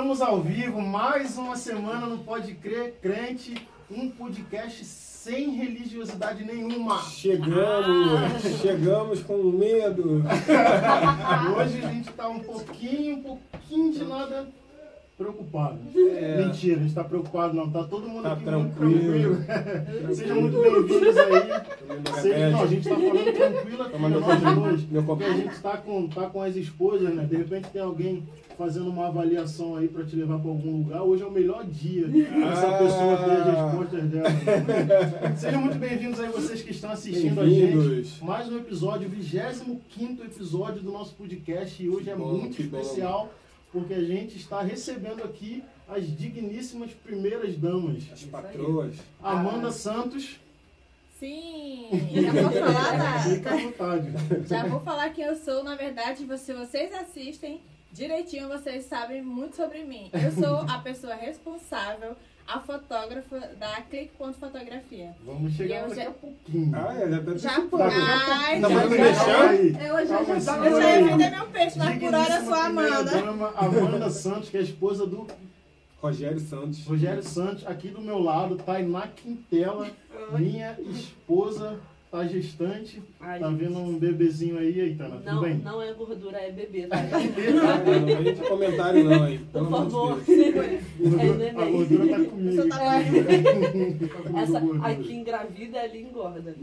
Estamos ao vivo, mais uma semana no Pode Crer Crente, um podcast sem religiosidade nenhuma. Chegamos, chegamos com medo. Hoje a gente está um pouquinho, um pouquinho de nada preocupado. É. Mentira, a gente está preocupado não, tá todo mundo Tá aqui tranquilo. muito tranquilo. Sejam muito bem-vindos aí. Seja, não, a gente está falando tranquilo aqui, Tomando nós dois. meu Porque a gente está com, tá com as esposas, né? De repente tem alguém fazendo uma avaliação aí para te levar para algum lugar. Hoje é o melhor dia essa Ah. pessoa ter as respostas dela. Sejam muito bem-vindos aí vocês que estão assistindo a gente. Mais um episódio, 25 episódio do nosso podcast. E hoje é bom, muito que bom. Porque a gente está recebendo aqui as digníssimas primeiras damas. As patroas. Amanda Santos, Sim, já vou falar, tá? fica à vontade. Já vou falar quem eu sou. Na verdade, se vocês assistem direitinho, vocês sabem muito sobre mim. Eu sou a pessoa responsável, a fotógrafa da Clique Ponto Fotografia. Vamos chegar daqui já- a pouquinho. Ah, é, já tá Já antecipando. Ai, já, já, já. aí. Eu já, já, segura eu já ia vender meu peixe, mas por hora eu sou a Amanda. primeira-dama, Amanda Santos, que é a esposa do Rogério Santos. Rogério Santos. Aqui do meu lado, Tainá Quintela, minha esposa, tá gestante. Ai, Tá vendo um bebezinho aí, aí, Tainá? Tudo não, bem? não é gordura, é bebê, tá? Não, não de comentário não, hein? Por favor. É, a gordura tá comigo. Você tá Tá comigo, Essa gordura. aqui engravida, ali engorda.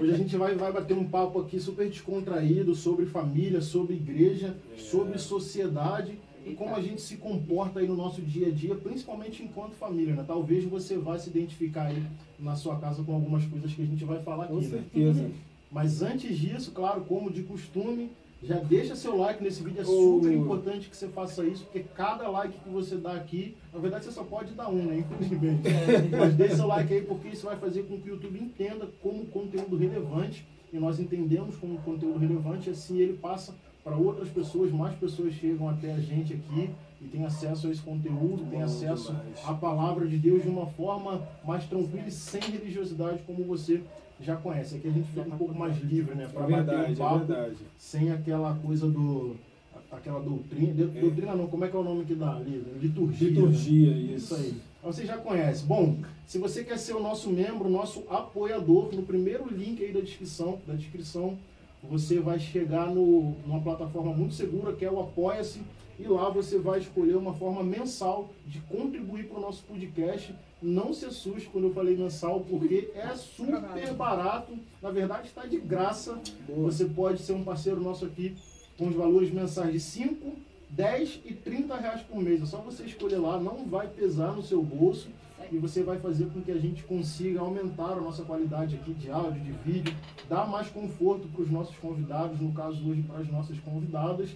Hoje a gente vai, vai bater um papo aqui super descontraído sobre família, sobre igreja, É. sobre sociedade e como a gente se comporta aí no nosso dia a dia, principalmente enquanto família, né? Talvez você vá se identificar aí na sua casa com algumas coisas que a gente vai falar aqui, Com né? certeza. Mas antes disso, claro, como de costume, já deixa seu like nesse vídeo, é super importante que você faça isso, porque cada like que você dá aqui, na verdade você só pode dar um, né? Infelizmente. Mas deixe seu like aí, porque isso vai fazer com que o YouTube entenda como conteúdo relevante, e nós entendemos como conteúdo relevante, assim ele passa para outras pessoas, mais pessoas chegam até a gente aqui e tem acesso a esse conteúdo, tem acesso à palavra de Deus de uma forma mais tranquila e sem religiosidade, como você já conhece. Aqui a gente fica um pouco mais livre, né? É Para bater um é papo verdade. sem aquela coisa do. aquela doutrina. É. Doutrina não, como é que é o nome que dá ali? Liturgia. né? Liturgia, Isso isso. aí. Então Você já conhece. Bom, se você quer ser o nosso membro, nosso apoiador, no primeiro link aí da descrição, da descrição você vai chegar no, numa plataforma muito segura que é o Apoia-se e lá você vai escolher uma forma mensal de contribuir para o nosso podcast. Não se assuste quando eu falei mensal, porque é super barato. Na verdade, está de graça. Boa. Você pode ser um parceiro nosso aqui com os valores mensais de 5, 10 e 30 reais por mês. É só você escolher lá, não vai pesar no seu bolso e você vai fazer com que a gente consiga aumentar a nossa qualidade aqui de áudio, de vídeo, dar mais conforto para os nossos convidados, no caso hoje para as nossas convidadas,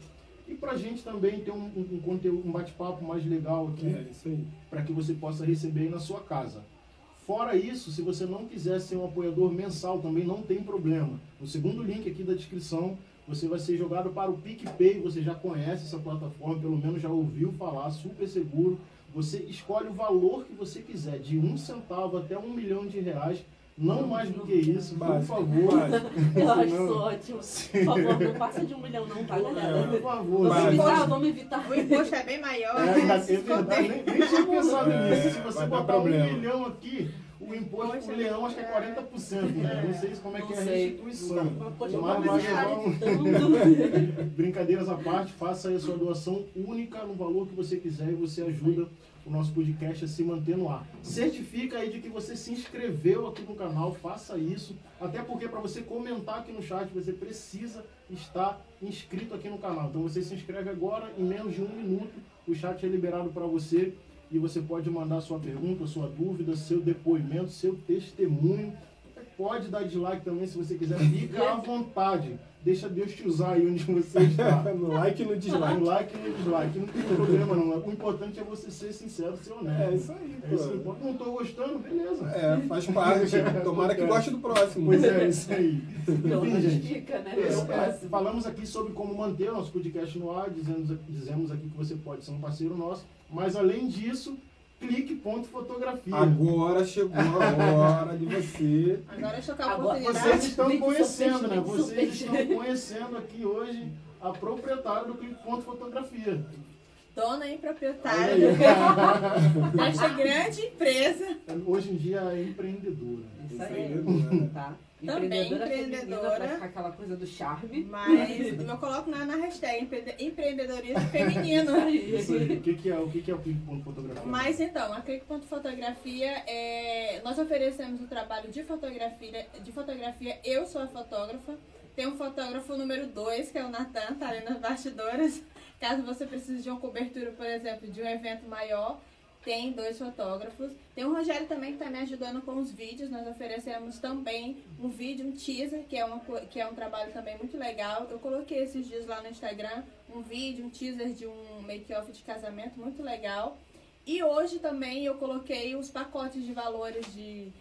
e para a gente também ter um, um, um conteúdo, um bate-papo mais legal aqui É, para que você possa receber aí na sua casa. Fora isso, se você não quiser ser um apoiador mensal, também não tem problema. No segundo link aqui da descrição, você vai ser jogado para o PicPay. Você já conhece essa plataforma, pelo menos já ouviu falar, super seguro. Você escolhe o valor que você quiser, de um centavo até um milhão de reais. Não mais do que isso, por Básico, favor. básico. Eu acho Não. isso ótimo. Por favor, não passa de um milhão não, tá, galera? Por favor. Vamos Básico. evitar, vamos evitar. O imposto é bem maior. É, ainda- é se verdade, nem, nem tinha pensado É, nisso. Se você botar problema. um milhão aqui, o imposto por leão acho que é 40%, né? Não sei como é que é a restituição. Mas vamos- brincadeiras à parte, faça aí a sua doação única no valor que você quiser e você ajuda o nosso podcast a se manter no ar. Certifica aí de que você se inscreveu aqui no canal, faça isso. Até porque para você comentar aqui no chat, você precisa estar inscrito aqui no canal. Então você se inscreve agora, em menos de um minuto, o chat é liberado para você e você pode mandar sua pergunta, sua dúvida, seu depoimento, seu testemunho. Pode dar dislike também se você quiser, fica à vontade. Deixa Deus te usar aí onde você está. No like e no No dislike. like e no dislike, não tem problema não. O importante é você ser sincero, ser honesto. É isso aí, É isso. Não tô gostando, beleza. É, faz parte. Tomara que goste do próximo. Pois é, isso aí. Não, Enfim, gente. fica, né? É é, falamos aqui sobre como manter o nosso podcast no ar, dizemos, dizemos aqui que você pode ser um parceiro nosso, mas além disso, clique ponto fotografia. Agora chegou a hora de você. Agora eu com a oportunidade. Vocês estão conhecendo, né? Vocês estão conhecendo aqui hoje a proprietária do Clique Ponto Fotografia. dona e proprietária aí. desta grande empresa. Hoje em dia é empreendedora. Isso aí. Empreendedora. Tá. Também empreendedora. Pra aquela coisa do charme. Mas eu coloco na, na hashtag empre- empreendedorismo feminino. Isso aí. O que, que é o que, que é o Fotografia? Mas então, a Clique.fotografia, é, nós oferecemos o trabalho de fotografia, de fotografia. Eu sou a fotógrafa. Tem um fotógrafo número 2, que é o Natan, tá ali nas bastidoras. Caso você precise de uma cobertura, por exemplo, de um evento maior, tem dois fotógrafos. Tem o Rogério também que está me ajudando com os vídeos. Nós oferecemos também um vídeo, um teaser, que é, uma, que é um trabalho também muito legal. Eu coloquei esses dias lá no Instagram um vídeo, um teaser de um make-off de casamento muito legal. E hoje também eu coloquei os pacotes de valores de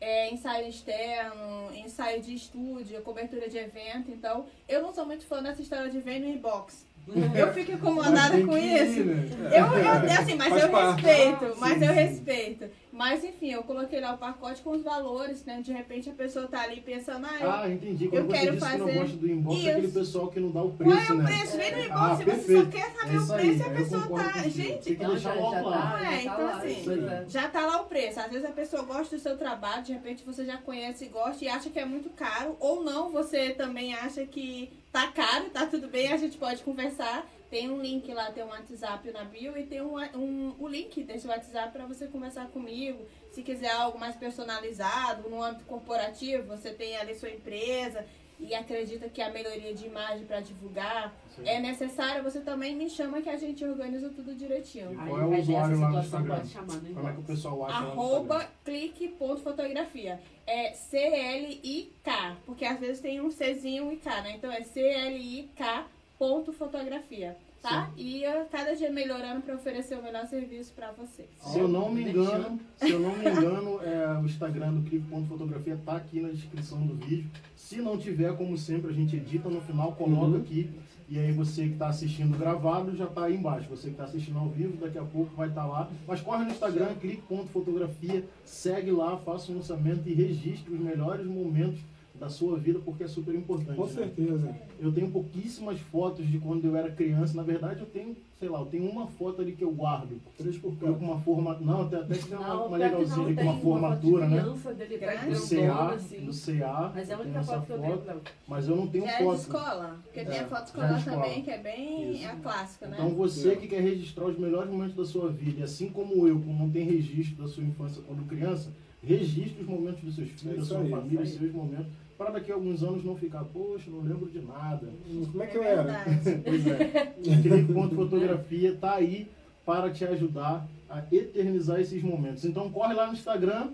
é, ensaio externo, ensaio de estúdio, cobertura de evento. Então, eu não sou muito fã dessa história de vem no inbox. Eu fico incomodada com ir, isso. né? Eu, eu, assim, mas Faz eu parte. respeito, mas eu respeito. Mas enfim, eu coloquei lá o pacote com os valores, né? De repente a pessoa tá ali pensando, ah, eu- Ah, entendi. Quando Eu você quero disse que não fazer gosta do inbox, isso. é aquele pessoal que não dá o preço, qual é o né? preço? Vem no inbox, Ah, você perfeito. só quer saber É o isso aí, preço e a aí eu pessoa tá. contigo. Gente, Tem que Não, deixar já- logo já lá. tá, É, tá então lá, assim, isso já tá lá o preço. Às vezes a pessoa gosta do seu trabalho, de repente você já conhece e gosta e acha que é muito caro, ou não, você também acha que tá caro, tá tudo bem, a gente pode conversar. Tem um link lá, tem um WhatsApp na bio e tem um, um, o link desse WhatsApp para você conversar comigo. Se quiser algo mais personalizado, no âmbito corporativo, você tem ali sua empresa e acredita que a melhoria de imagem para divulgar aí. é necessária, você também me chama que a gente organiza tudo direitinho. Qual Aí, é o usuário lá no situação, Instagram? pode chamar no Como é que o pessoal acha Arroba clique.fotografia. É C-L-I-K. Porque às vezes tem um Czinho e K, né? Então é C-L-I-K ponto fotografia. Tá? E eu cada dia melhorando para oferecer o melhor serviço para vocês. Se eu não me engano, se eu não me engano, é, o Instagram do Clique.fotografia tá aqui na descrição do vídeo. Se não tiver, como sempre, a gente edita no final, coloca Uhum. aqui. E aí você que está assistindo gravado já está aí embaixo. Você que está assistindo ao vivo, daqui a pouco vai estar lá. Mas corre no Instagram, clique.fotografia, segue lá, faça um lançamento e registre os melhores momentos da sua vida, porque é super importante. Com né? certeza. Eu tenho pouquíssimas fotos de quando eu era criança. Na verdade, eu tenho, sei lá, eu tenho uma foto ali que eu guardo. Três por Eu cá. com uma forma. Não, até, até que tem uma, Não, uma legalzinha não, ali com tem uma formatura, foto de né? criança dele tá Grande. Grandona, CA, assim. do CA. Mas é a única foto que eu tenho, Léo. Mas eu não tenho Já é de foto. escola. Porque tem É, a foto escolar é escola. também, que é bem Isso. a clássica, né? Então você que quer registrar os melhores momentos da sua vida, e assim como eu, como não tem registro da sua infância quando criança, registre os momentos dos seus filhos, É da sua aí, família, os seus momentos, para daqui a alguns anos não ficar, poxa, não lembro de nada. Como é que eu era? Pois é. Clique ponto fotografia tá aí para te ajudar a eternizar esses momentos. Então corre lá no Instagram.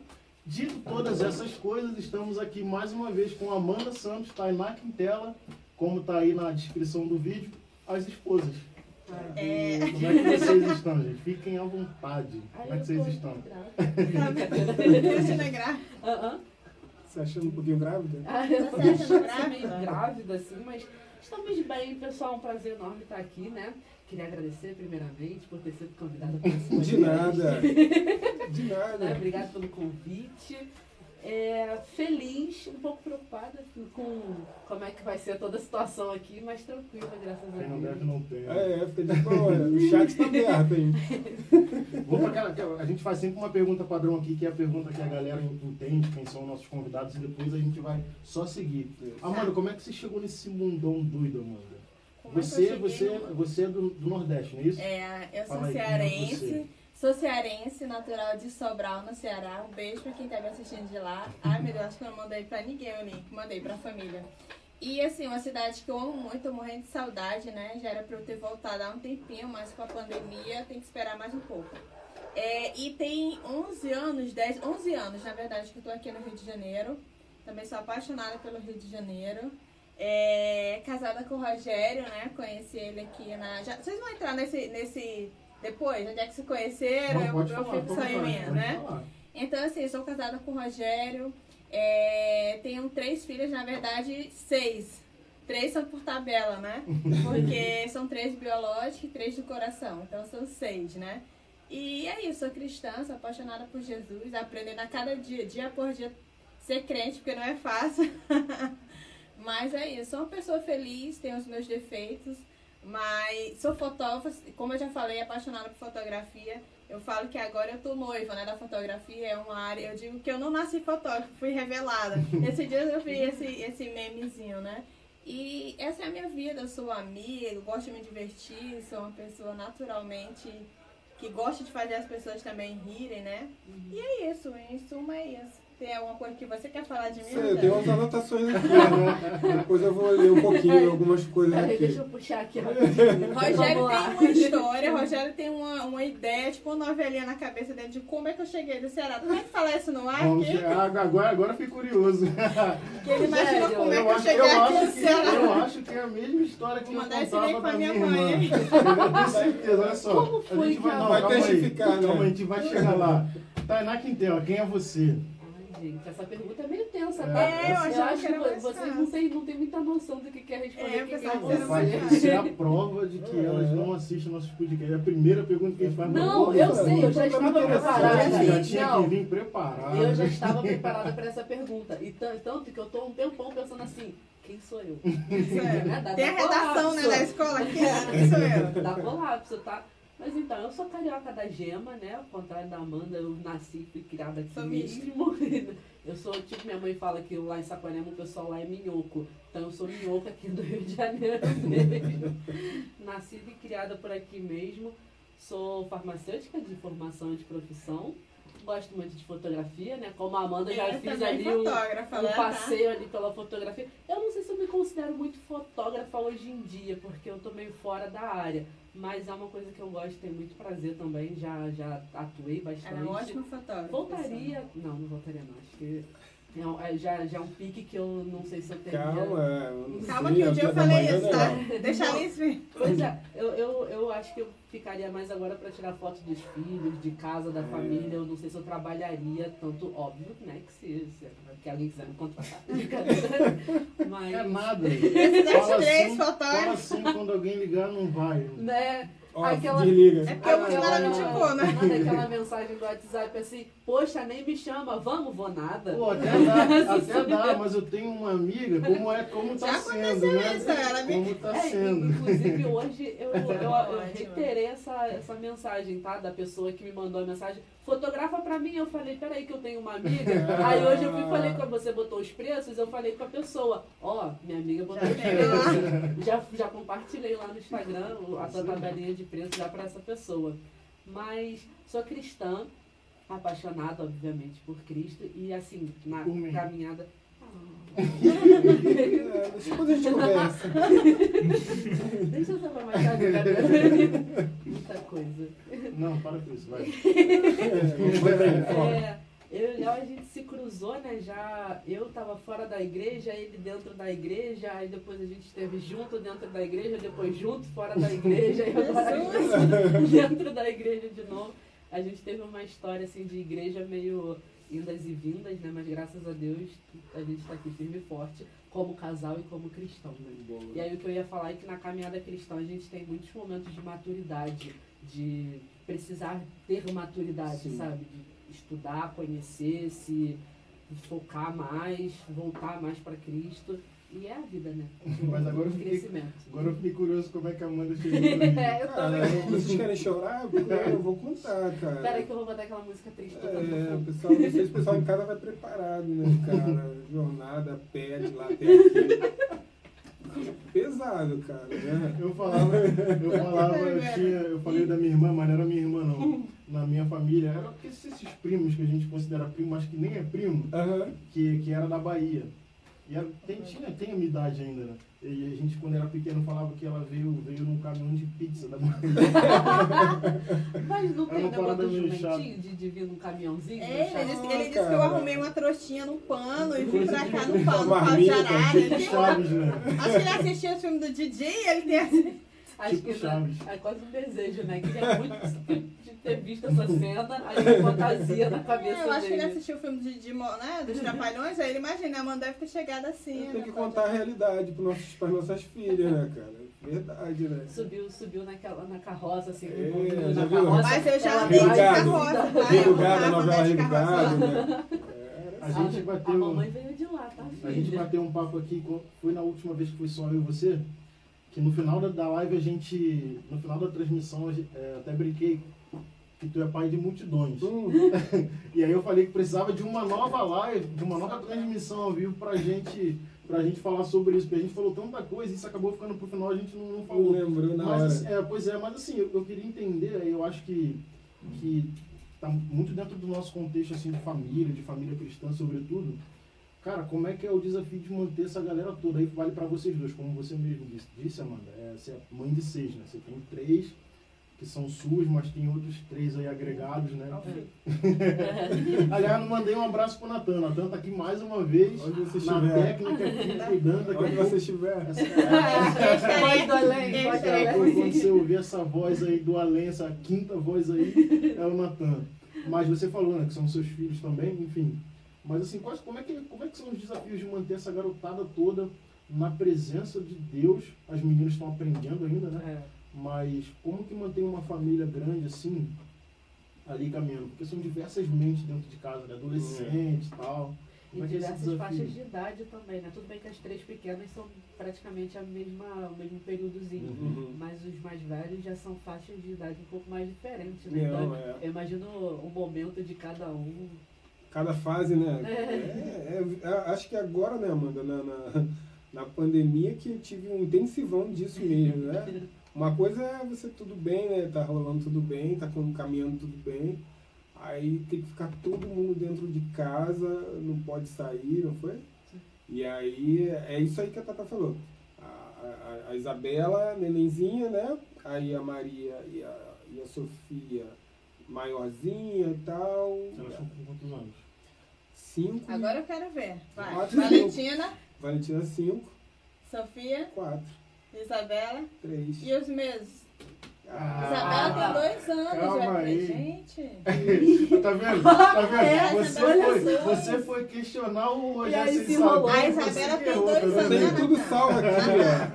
Dito todas essas coisas, estamos aqui mais uma vez com Amanda Santos, Tainá Quintela, como tá aí na descrição do vídeo, as esposas. É. Como é que vocês estão, gente? Fiquem à vontade. Como é que vocês estão? Cristina Gra. Aham. Você achando um pouquinho grávida? Ah, eu tô acha achando grávida? meio grávida, assim, mas estamos bem, pessoal. Um prazer enorme estar aqui, né? Queria agradecer primeiramente por ter sido convidada para esse De nada. De Né? nada. Obrigada pelo convite. É, feliz, um pouco preocupada com como é que vai ser toda a situação aqui, mas tranquila, graças a Quem não deve Deus. não tem. É, fica de boa. O chat tá aberto, hein? Pra aquela, a gente faz sempre uma pergunta padrão aqui, que é a pergunta que a galera entende, quem são nossos convidados, e depois a gente vai só seguir. Amanda, como é que você chegou nesse mundão doido, Amanda? Como é Você, você, no- você é do, do Nordeste, não é isso? É, eu sou Fala aí, quem é cearense. Sou cearense, natural de Sobral, no Ceará. Um beijo pra quem tá me assistindo de lá. Ai, meu Deus, acho que eu não mandei pra ninguém o link. Mandei pra família. E, assim, uma cidade que eu amo muito, tô morrendo de saudade, né? Já era pra eu ter voltado há um tempinho, mas com a pandemia tem que esperar mais um pouco. É, e tem 11 anos, 10, 11 anos, na verdade, que eu tô aqui no Rio de Janeiro. Também sou apaixonada pelo Rio de Janeiro. É, casada com o Rogério, né? Conheci ele aqui na. já- vocês vão entrar nesse, nesse. Depois, onde é que se conheceram? Não, eu eu falar, fico só em minha, né? falar. Então, assim, sou casada com o Rogério. É, tenho três filhas, na verdade, seis. Três são por tabela, né? Porque são três biológicos e três do coração. Então são seis, né? E é isso, sou cristã, sou apaixonada por Jesus, aprendendo a cada dia, dia por dia, ser crente, porque não é fácil. Mas é isso, sou uma pessoa feliz, tenho os meus defeitos, Mas sou fotógrafa, como eu já falei, apaixonada por fotografia. Eu falo que agora eu tô noiva, né, da fotografia, é uma área, eu digo que eu não nasci fotógrafa, fui revelada. Esse dia eu vi esse, esse memezinho, né? E essa é a minha vida, eu sou amiga, gosto de me divertir, sou uma pessoa naturalmente que gosta de fazer as pessoas também rirem, né? E é isso, em suma é isso. Tem alguma coisa que você quer falar de mim? Sei, eu tenho umas anotações aqui, né? Depois eu vou ler um pouquinho algumas coisas aqui. deixa eu puxar aqui. Rogério tem uma história, Rogério tem uma, uma ideia, tipo uma novelinha na cabeça dele de como é que eu cheguei do Ceará. Tu vai falar isso no ar? Vamos agora, agora eu fiquei curioso. Que ele imagina Rogério, como é que eu, eu acho, cheguei eu, aqui no que, Ceará. eu acho que é a mesma história que Vou eu mandar esse contava link pra minha minha irmã. mãe. Eu tenho certeza, olha só. Como a foi gente vai, que não, Vai testificar, né? Calma, a gente vai chegar lá. Tainá Quintela, quem é você? Gente, essa pergunta é meio tensa, É, tá? eu achava acho que que vocês fácil. não têm, não têm muita noção do que quer responder. É, eu é que Vai mais você. ser a prova de que É. elas não assistem nossos podcasts. É a primeira pergunta que a gente faz. Não, todo eu sei, eu já estava preparada. Já, já tinha Não. que vir preparado. Eu já estava preparada para essa pergunta. E tan- tanto que eu tô um tempão pensando assim, quem sou eu? Isso é. Né? Dá- Tem a redação né, da escola aqui, quem sou eu? Dá colapso, tá? Mas então, eu sou carioca da gema, né? Ao contrário da Amanda, eu nasci e fui criada aqui mesmo. Eu sou, tipo, minha mãe fala que lá em Saquarema o pessoal lá é minhoco. Então eu sou minhoco aqui do Rio de Janeiro mesmo. Nascida e criada por aqui mesmo. Sou farmacêutica de formação e de profissão. Gosto muito de fotografia, né? Como a Amanda já Eu fiz também ali um, um né? tá? passeio ali pela fotografia. Eu não sei se eu me considero muito fotógrafa hoje em dia, porque eu tô meio fora da área. Mas é uma coisa que eu gosto, tenho muito prazer também. Já, já atuei bastante. Ela é um ótimo fotógrafo. Voltaria. Não, não voltaria não. Acho que é é já, já é um pique que eu não sei se eu teria. Calma, é, eu não Calma sei, que é um dia eu falei isso, tá? Deixa a Alice vir. Pois é, eu, eu, eu acho que eu ficaria mais agora pra tirar foto dos filhos, de casa, da É. família. Eu não sei se eu trabalharia tanto, óbvio, né? Que se, se que alguém quiser me contratar. Mas. É nada. Esses Fala três assim, fala fotógrafos. assim, quando alguém ligar, não vai. Né? Ó, Aquela- desliga. É porque eu ela me indicou, né? Manda aquela mensagem do WhatsApp assim, poxa, nem me chama, vamos, vou nada. Pô, até dá, até dá, mas eu tenho uma amiga, como é, como tá Já sendo, aconteceu né? isso, ela me- Como tá É, sendo. inclusive hoje eu, eu, eu Ótimo. reiterei essa, essa mensagem, tá? Da pessoa que me mandou a mensagem. Fotografa pra mim. Eu falei, peraí que eu tenho uma amiga. Aí hoje eu fui e falei, quando você botou os preços, eu falei com a pessoa, ó, minha amiga botou Já os preços. Já, já compartilhei lá no Instagram a tua tabelinha de preços já pra essa pessoa. Mas sou cristã, apaixonada, obviamente, por Cristo. E assim, na Por caminhada. É, depois a gente conversa. Deixa eu só pra mais tarde, cara. Muita coisa. Não, para com isso, vai. É, foca. É, eu e o Léo, a gente se cruzou, né? Já eu tava fora da igreja, ele dentro da igreja, aí depois a gente esteve junto dentro da igreja, depois junto fora da igreja, e agora dentro da igreja de novo. A gente teve uma história assim de igreja meio indas e vindas, né? Mas graças a Deus a gente tá aqui firme e forte como casal e como cristão, né? E aí o que eu ia falar é que na caminhada cristã a gente tem muitos momentos de maturidade, de precisar ter maturidade, Sim. sabe? De estudar, conhecer, se focar mais, voltar mais para Cristo. E é a vida, né? Mas agora eu O fiquei- crescimento. Agora eu fiquei curioso como é que a Amanda chegou. É, eu Cara, também. vocês querem chorar? Eu vou contar, cara. Pera aí que eu vou botar aquela música triste É, o pessoal, não sei se o pessoal em casa vai preparado, né, cara? Jornada, a pé de lá até aqui. Pesado, cara, né? Eu falava, eu falava, eu tinha, eu falei da minha irmã, mas não era minha irmã não. Na minha família, era esses, esses primos que a gente considera primo, mas que nem é primo, Aham. que, que era da Bahia. E era, tem, tinha, tem ainda, né? E a gente, quando era pequeno, falava que ela veio, veio num caminhão de pizza da Bahia. Mas não É tem negócio do jumentinho de, de vir num caminhãozinho? É, ele, disse, Ah, ele disse que eu arrumei uma trouxinha no pano e vim pra cá no pano, Uma pau de arara. Ele Tipo Chaves, né? Acho que ele assistiu o filme do Didi e ele tem assim. Acho Tipo que Chaves. é quase um desejo, né? Queria muito de ter visto essa cena, aí uma fantasia na cabeça É, eu acho que ele dele. assistiu o filme de, de, né, dos Trapalhões, aí ele imagina, a Amanda deve ter chegado assim. Tem né, que pode- contar a realidade para as nossas filhas, né, cara? Verdade, né? Subiu, subiu naquela, na carroça, assim, É, já na viu? carroça. Mas eu já andei de carroça, tá? Rio Gado, a amava novela Rio. Gado, né? A A, gente a bateu. mamãe veio de lá, tá, A gente filha? bateu um papo aqui, foi na última vez que foi só eu e você, que no final da, da live a gente. No final da transmissão, a gente, é, até brinquei que tu é pai de multidões. Hum, E aí eu falei que precisava de uma nova live, de uma nova transmissão ao vivo pra gente, pra gente falar sobre isso, porque a gente falou tanta coisa e isso acabou ficando pro final, a gente não, não não falou. lembrou na Mas, hora. é, pois é, mas assim, eu, eu queria entender, eu acho que, que tá muito dentro do nosso contexto assim, de família, de família cristã, sobretudo. Cara, como é que é o desafio de manter essa galera toda? Aí vale pra vocês dois, como você mesmo disse, disse Amanda. É, você é mãe de seis, né? Você tem três que são suas, mas tem outros três aí agregados, né? Aliás, eu mandei um abraço pro Natan. Natan tá aqui mais uma vez, Onde você na estiver. técnica aqui, cuidando daqui a Onde você estiver. Essa- é, Voz do além, voz do além. quando você ouvir essa voz aí do além, essa quinta voz aí, é o Natan. Mas você falou, né, que são seus filhos também, enfim. Mas assim, quais, como, é que, como é que são os desafios de manter essa garotada toda na presença de Deus? As meninas estão aprendendo ainda, né? É. Mas como que mantém uma família grande assim, ali caminhando? Porque são diversas mentes dentro de casa, né? Adolescentes e tal. E Como é esse diversas faixas de idade também, né? Tudo bem que as três pequenas são praticamente a mesma, o mesmo períodozinho. Uhum. Mas os mais velhos já são faixas de idade um pouco mais diferentes, né? Não, Então, é. eu imagino o momento de cada um. Cada fase, né? É. É, é, é, acho que agora, né, Amanda, na, na, na pandemia que eu tive um intensivão disso mesmo, né? Uma coisa é você tudo bem, né? Tá rolando tudo bem, tá caminhando tudo bem. Aí tem que ficar todo mundo dentro de casa, não pode sair, não foi? E aí é isso aí que a Tata falou. A, a- a Isabela, nenenzinha, né? Aí a Maria e a, e a Sofia maiorzinha e tal. Elas estão com quantos anos? Cinco. Agora eu quero ver. Vai. Quatro. Valentina, Valentina cinco. Sofia, Quatro. Isabela Três. e os meses. Ah, Isabela tem dois anos, calma falei, aí. gente. Tá vendo? Tá vendo? É, Você foi, você foi questionar o E Rogério aí sem se enrolou. saber, A você Isabela que tem errou, dois tá anos? Tem tudo salvo aqui.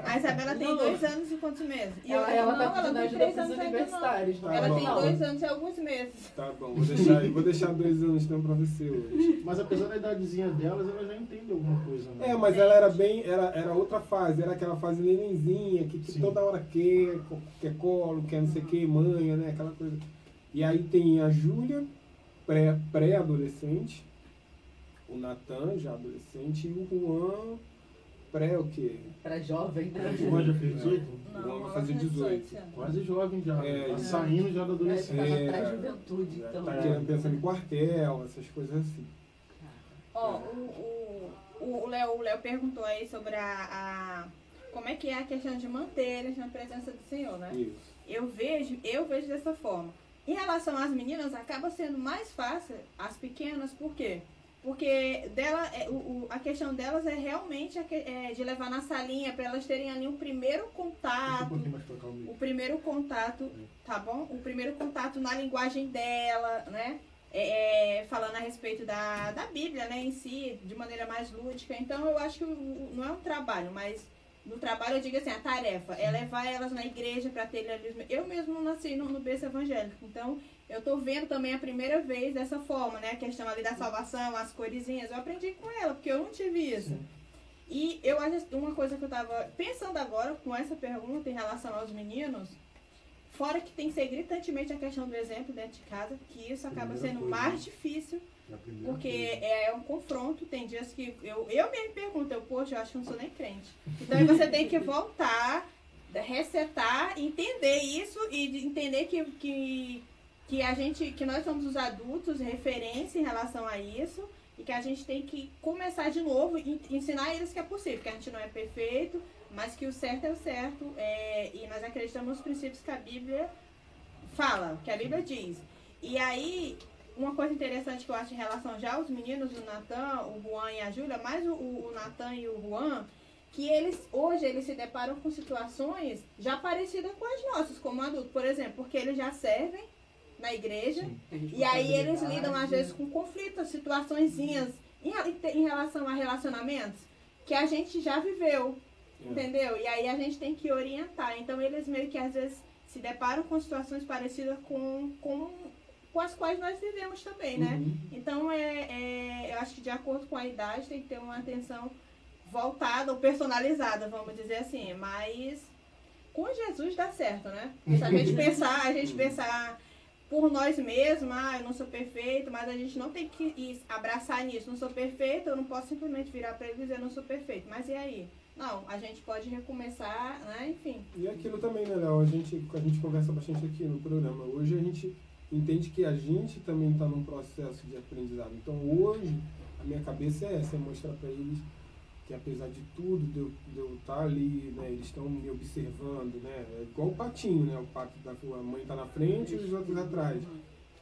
A Isabela tem dois anos e quantos meses? E Ela, ela não, tá ela fazendo tem ajuda anos não. universitários, não é? Ela Tá tem bom. dois anos e alguns meses. Tá bom, vou deixar, vou deixar dois anos então pra você hoje. Mas apesar da idadezinha delas, ela já entende alguma coisa, né? É, mas ela era bem. Era, era outra fase, era aquela fase nenenzinha, que, que toda hora quer, quer colo, quer não sei o que, manha, né? Aquela coisa. E aí tem a Júlia, pré- pré-adolescente, o Natan, já adolescente, e o Juan, pré o quê? Pra jovem, né? O Juan já fez 18? Não, vai ela fazer tem 18. anos. Quase jovem já. É, tá é. saindo já da É, adolescência. tá na É. pré-juventude, Já então. tá É. querendo pensando em quartel, essas coisas assim. Ó, o- o o Léo o Léo perguntou aí sobre a, a- Como é que é a questão de manter eles na presença do Senhor, né? Isso. Eu vejo, eu vejo dessa forma. Em relação às meninas, acaba sendo mais fácil as pequenas, por quê? Porque dela, é, o, o- a questão delas é realmente a que- é, de levar na salinha para elas terem ali um primeiro um contato, cá o o primeiro contato, tá bom? O primeiro contato na linguagem dela, né? É, é, falando a respeito da, da Bíblia, né, em si, de maneira mais lúdica. Então, eu acho que o- o- não é um trabalho, mas no trabalho eu digo assim, a tarefa é levar elas na igreja para ter ali. os- Eu mesmo nasci no, no berço evangélico, então eu tô vendo também a primeira vez dessa forma, né? A questão ali da salvação, as coresinhas. Eu aprendi com ela, porque eu não tive isso. Sim. E eu acho uma coisa que eu tava pensando agora com essa pergunta em relação aos meninos, fora que tem que ser gritantemente a questão do exemplo dentro de casa, que isso acaba Primeira sendo coisa, mais né? difícil, porque coisa. é um confronto. Tem dias que eu, eu mesmo pergunto, eu, poxa, eu acho que não sou nem crente. Então aí você tem que voltar, resetar, entender isso e de entender que, que, que a gente, que nós somos os adultos, referência em relação a isso, e que a gente tem que começar de novo e ensinar eles que é possível, que a gente não é perfeito, mas que o certo é o certo, é, e nós acreditamos nos princípios que a Bíblia fala, que a Bíblia diz. E aí, uma coisa interessante que eu acho em relação já aos meninos, o Natan, o Juan e a Júlia, mais o, o Natan e o Juan, que eles hoje eles se deparam com situações já parecidas com as nossas, como adulto, por exemplo, porque eles já servem na igreja, Sim. E aí eles lidam às vezes com conflitos, situaçõezinhas em, em relação a relacionamentos que a gente já viveu, É. entendeu? E aí a gente tem que orientar. Então eles meio que às vezes se deparam com situações parecidas com, com, com as quais nós vivemos também, né? Uhum. Então é, é, eu acho que de acordo com a idade tem que ter uma atenção voltada ou personalizada, vamos dizer assim. Mas com Jesus dá certo, né? Se a gente pensar, a gente pensar por nós mesmos, ah, eu não sou perfeito, mas a gente não tem que ir abraçar nisso, não sou perfeito, eu não posso simplesmente virar para ele e dizer não sou perfeito. Mas e aí? Não, a gente pode recomeçar, né? Enfim. E aquilo também, né, Léo? A gente, a gente conversa bastante aqui no programa. Hoje a gente entende que a gente também está num processo de aprendizado. Então hoje a minha cabeça é essa, é mostrar para eles que apesar de tudo, de eu, de eu estar tá ali, né, eles estão me observando, né? É igual o patinho, né? O pato da a mãe está na frente e os outros atrás.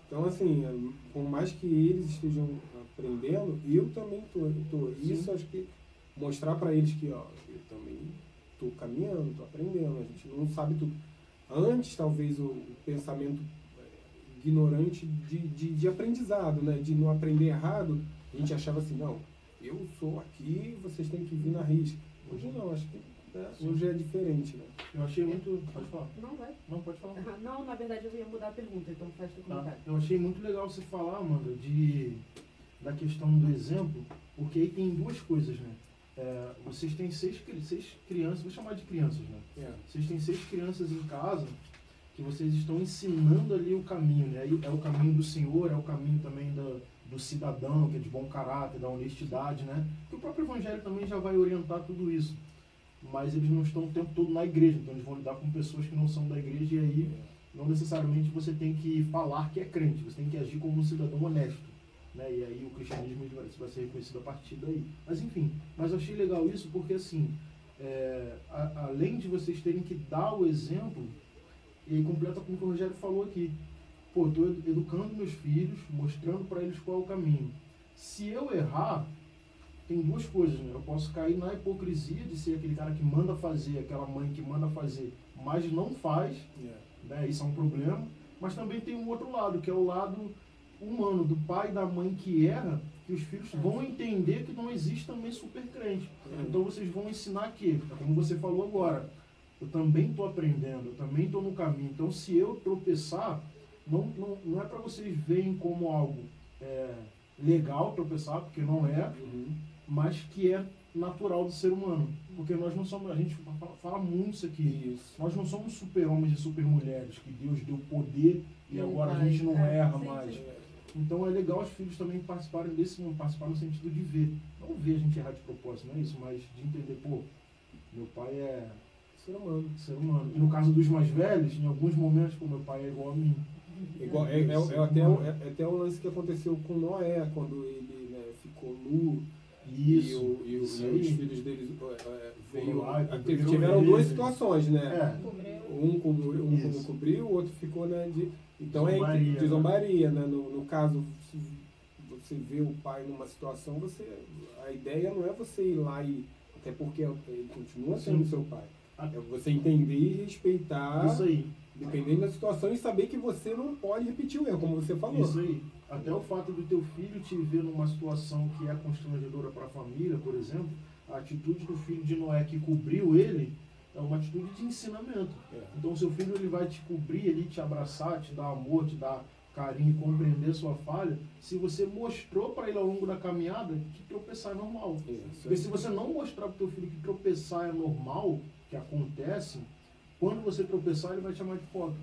Então assim, é, por mais que eles estejam aprendendo, eu também tô, tô. Isso acho que mostrar para eles que, ó, eu também estou caminhando, estou aprendendo, a gente não sabe tudo. Antes, talvez, o, pensamento ignorante de, de, de, aprendizado, né? de não aprender errado, a gente achava assim, não, eu sou aqui, vocês têm que vir na risca. Hoje não, acho que né? hoje é diferente. Né? Eu achei muito. Pode falar. Não, vai. Não, pode falar. Não, na verdade eu ia mudar a pergunta, então faz o comentário. Tá. Eu achei muito legal você falar, Amanda, de, da questão do exemplo, porque aí tem duas coisas, né? É, vocês têm seis, seis crianças, vou chamar de crianças, né? É. Vocês têm seis crianças em casa que vocês estão ensinando ali o caminho, né? É o caminho do Senhor, é o caminho também da, do cidadão, que é de bom caráter, da honestidade, né? Que o próprio Evangelho também já vai orientar tudo isso. Mas eles não estão o tempo todo na igreja, então eles vão lidar com pessoas que não são da igreja e aí não necessariamente você tem que falar que é crente, você tem que agir como um cidadão honesto. Né? E aí o cristianismo vai ser reconhecido a partir daí. Mas enfim, mas eu achei legal isso porque assim, é, a, além de vocês terem que dar o exemplo, e aí completa com o que o Rogério falou aqui. Pô, estou educando meus filhos, mostrando para eles qual é o caminho. Se eu errar, tem duas coisas, né? Eu posso cair na hipocrisia de ser aquele cara que manda fazer, aquela mãe que manda fazer, mas não faz, yeah. né? Isso é um problema. Mas também tem um outro lado, que é o lado humano, do pai e da mãe que erra, que os filhos vão entender que não existe também super crente. Então vocês vão ensinar que, como você falou agora, eu também estou aprendendo, eu também estou no caminho. Então se eu tropeçar, não, não, não é para vocês verem como algo é, legal tropeçar, porque não é, uhum. mas que é natural do ser humano. Porque nós não somos, a gente fala muito isso aqui, isso. nós não somos super-homens e super-mulheres, que Deus deu poder e agora a gente não é, erra mais. Então é legal os filhos também participarem desse mundo, participar no sentido de ver. Não ver a gente errar de propósito, não é isso, mas de entender, pô, meu pai é ser humano. Ser humano. E no caso dos mais velhos, em alguns momentos, pô, meu pai é igual a mim. Igual, é, é, é, é até, é, é até o lance que aconteceu com Noé, quando ele né, ficou nu. Isso, e, o, e, o, isso e os filhos dele é, veio, lá, teve, tiveram duas situações, né? É. Um, cobriu, um cobriu, o outro ficou né, de, então é zombaria, é de zombaria, né? No, no caso, se você vê o pai numa situação, você a ideia não é você ir lá e até porque ele continua sendo Sim. seu pai. É você entender e respeitar, Isso aí. dependendo da situação, e saber que você não pode repetir o erro, como você falou. Isso aí. Até o fato do teu filho te ver numa situação que é constrangedora para a família, por exemplo, a atitude do filho de Noé que cobriu ele, é uma atitude de ensinamento. É. Então, seu filho ele vai te cobrir, ele te abraçar, te dar amor, te dar carinho, compreender sua falha, se você mostrou para ele ao longo da caminhada que tropeçar é normal. É, Porque se você não mostrar para o teu filho que tropeçar é normal, que acontece, quando você tropeçar, ele vai te chamar de pobre.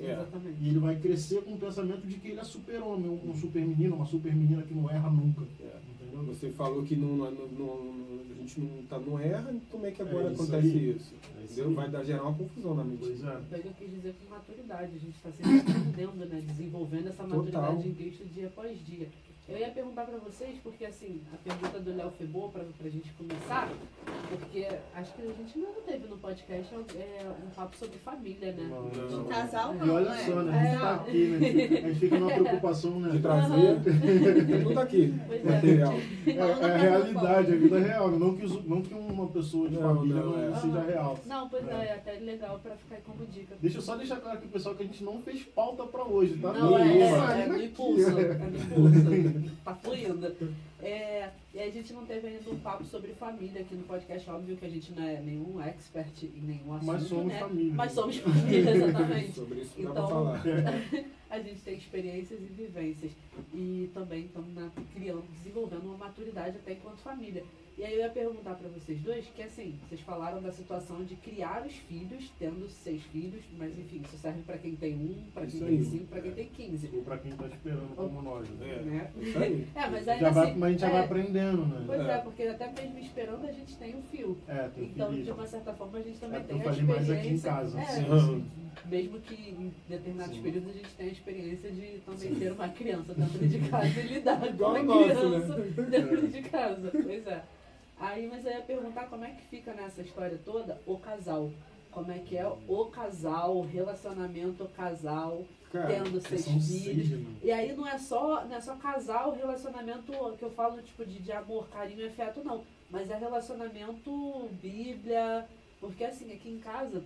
É. E ele vai crescer com o pensamento de que ele é super-homem, um, um super menino, uma super menina que não erra nunca. É. Você falou que não, não, não, a gente não, tá, não erra, como é que agora é isso acontece aí. isso? É isso vai dar, gerar uma confusão na mente. Pois é. eu quis dizer com maturidade, a gente está sempre aprendendo, né? desenvolvendo essa maturidade Total. em Cristo dia após dia. Eu ia perguntar para vocês, porque assim, a pergunta do Léo foi boa para a gente começar, porque acho que a gente não teve no podcast é, um papo sobre família, né? Não, não. De casal não. E olha né? só, né? A gente está aqui, né? A gente fica numa preocupação, né? De trazer. Tudo tá aqui. Pois é. material. É, é a realidade, a vida real. Não que, não que uma pessoa de família não, é, seja real. Não, pois é, é até legal para ficar como dica. Deixa eu só deixar claro aqui, pessoal, que a gente não fez pauta para hoje, tá? Não, é, é, é, no impulso. É no impulso tá fluindo. É, e a gente não teve ainda um papo sobre família aqui no podcast. Óbvio que a gente não é nenhum expert em nenhum assunto. Mas somos né? família. Mas somos família, exatamente. sobre isso então, falar. a gente tem experiências e vivências. E também estamos criando, desenvolvendo uma maturidade até enquanto família. E aí eu ia perguntar para vocês dois, que assim, vocês falaram da situação de criar os filhos, tendo seis filhos, mas enfim, isso serve para quem tem um, para quem tem cinco, para quem tem quinze. Ou pra quem tá esperando como nós. Né? Né? Aí. É, mas aí Já vai, assim, mas a gente já é, vai aprendendo, né? Pois é, É. porque até mesmo esperando a gente tem um fio. É, tem Então, de filho. uma certa forma, a gente também É, tem eu a falei mais experiência. aqui em casa. É, Sim, sim. mesmo que em determinados Sim. períodos a gente tem a experiência de também ter uma criança dentro de casa e lidar com o nosso, criança né? dentro de casa. Pois é. Aí, mas eu ia perguntar como é que fica nessa história toda o casal. Como é que é o casal, o relacionamento o casal, Cara, tendo seis São filhos. seis? E aí não é só, não é só casal, relacionamento que eu falo tipo de, de amor, carinho e afeto, não. Mas é relacionamento, Bíblia. Porque assim, aqui em casa,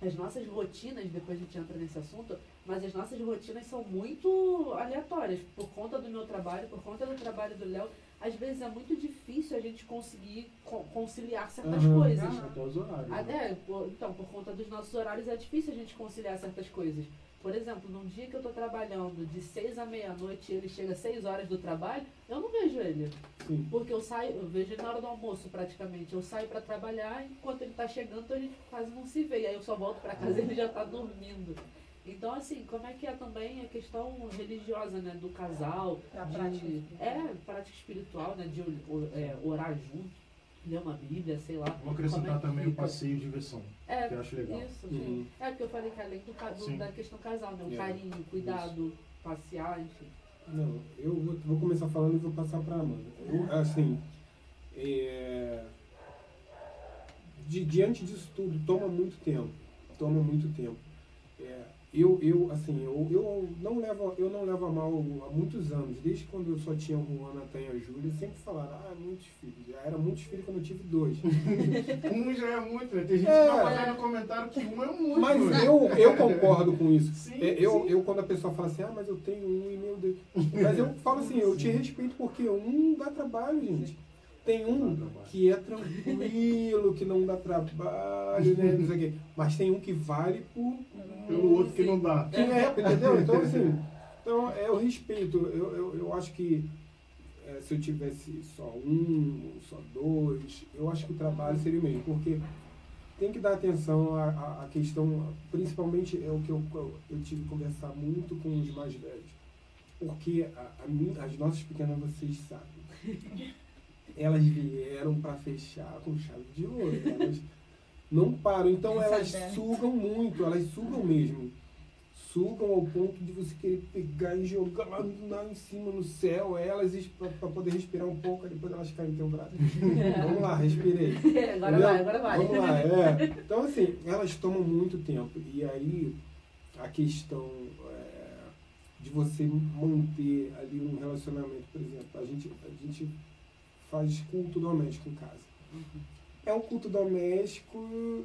as nossas rotinas, depois a gente entra nesse assunto, mas as nossas rotinas são muito aleatórias. Por conta do meu trabalho, por conta do trabalho do Léo, às vezes é muito difícil a gente conseguir co- conciliar certas Aham. coisas. Até os horários. né? Até, por- então, por conta dos nossos horários é difícil a gente conciliar certas coisas. Por exemplo, num dia que eu tô trabalhando de seis à meia-noite e ele chega às seis horas do trabalho, eu não vejo ele. Sim. Porque eu saio, eu vejo ele na hora do almoço praticamente. Eu saio pra trabalhar e enquanto ele tá chegando a gente quase não se vê. E aí eu só volto pra casa e ele já tá dormindo. Então, assim, como é que é também a questão religiosa, né? Do casal. Da de- prática É, prática espiritual, né? De or- é, orar junto, ler uma Bíblia, sei lá. Vou acrescentar é também o passeio de diversão, É, que eu acho legal. isso, Uhum. É porque eu falei que além do, do- da questão casal, né? O É, carinho, cuidado, passear, enfim. Não, eu vou, vou começar falando e vou passar para Amanda. Eu, assim, é, de- diante disso tudo, toma muito tempo. Toma muito tempo. É, eu, eu, assim, eu, eu, não levo, eu não levo a mal há muitos anos. Desde quando eu só tinha o Juan, a e a Júlia, sempre falaram, ah, muitos filhos. Já era muitos filhos quando eu tive dois. Um já é muito, né? Tem gente É. que no comentário que um é muito. Mas né? eu, eu concordo com isso. Sim, É, eu, sim. eu, quando a pessoa fala assim, ah, mas eu tenho um e meu Deus. Mas eu falo assim, eu te respeito porque um dá trabalho, gente. Tem um que é tranquilo, que não dá trabalho, né? Não sei o quê. Mas tem um que vale por. Pelo outro que não dá. Que é, entendeu? Então, assim, então, é, eu respeito. Eu, eu, eu acho que é, se eu tivesse só um, só dois, eu acho que o trabalho seria o mesmo. Porque tem que dar atenção à, à- à questão, principalmente é o que eu, eu, eu tive que conversar muito com os mais velhos. Porque a, a as nossas pequenas, vocês sabem, elas vieram para fechar com chave de ouro. Elas não param. Então elas Sabendo. sugam muito, elas sugam mesmo. Sugam ao ponto de você querer pegar e jogar lá, lá em cima no céu, elas para poder respirar um pouco, depois elas caem quebradas. Vamos lá, respirei. agora Entendeu? vai, agora vai. Vamos lá, é. Então, assim, elas tomam muito tempo. E aí, a questão é, de você manter ali um relacionamento, por exemplo, a gente, a gente faz culto doméstico em casa. É um culto doméstico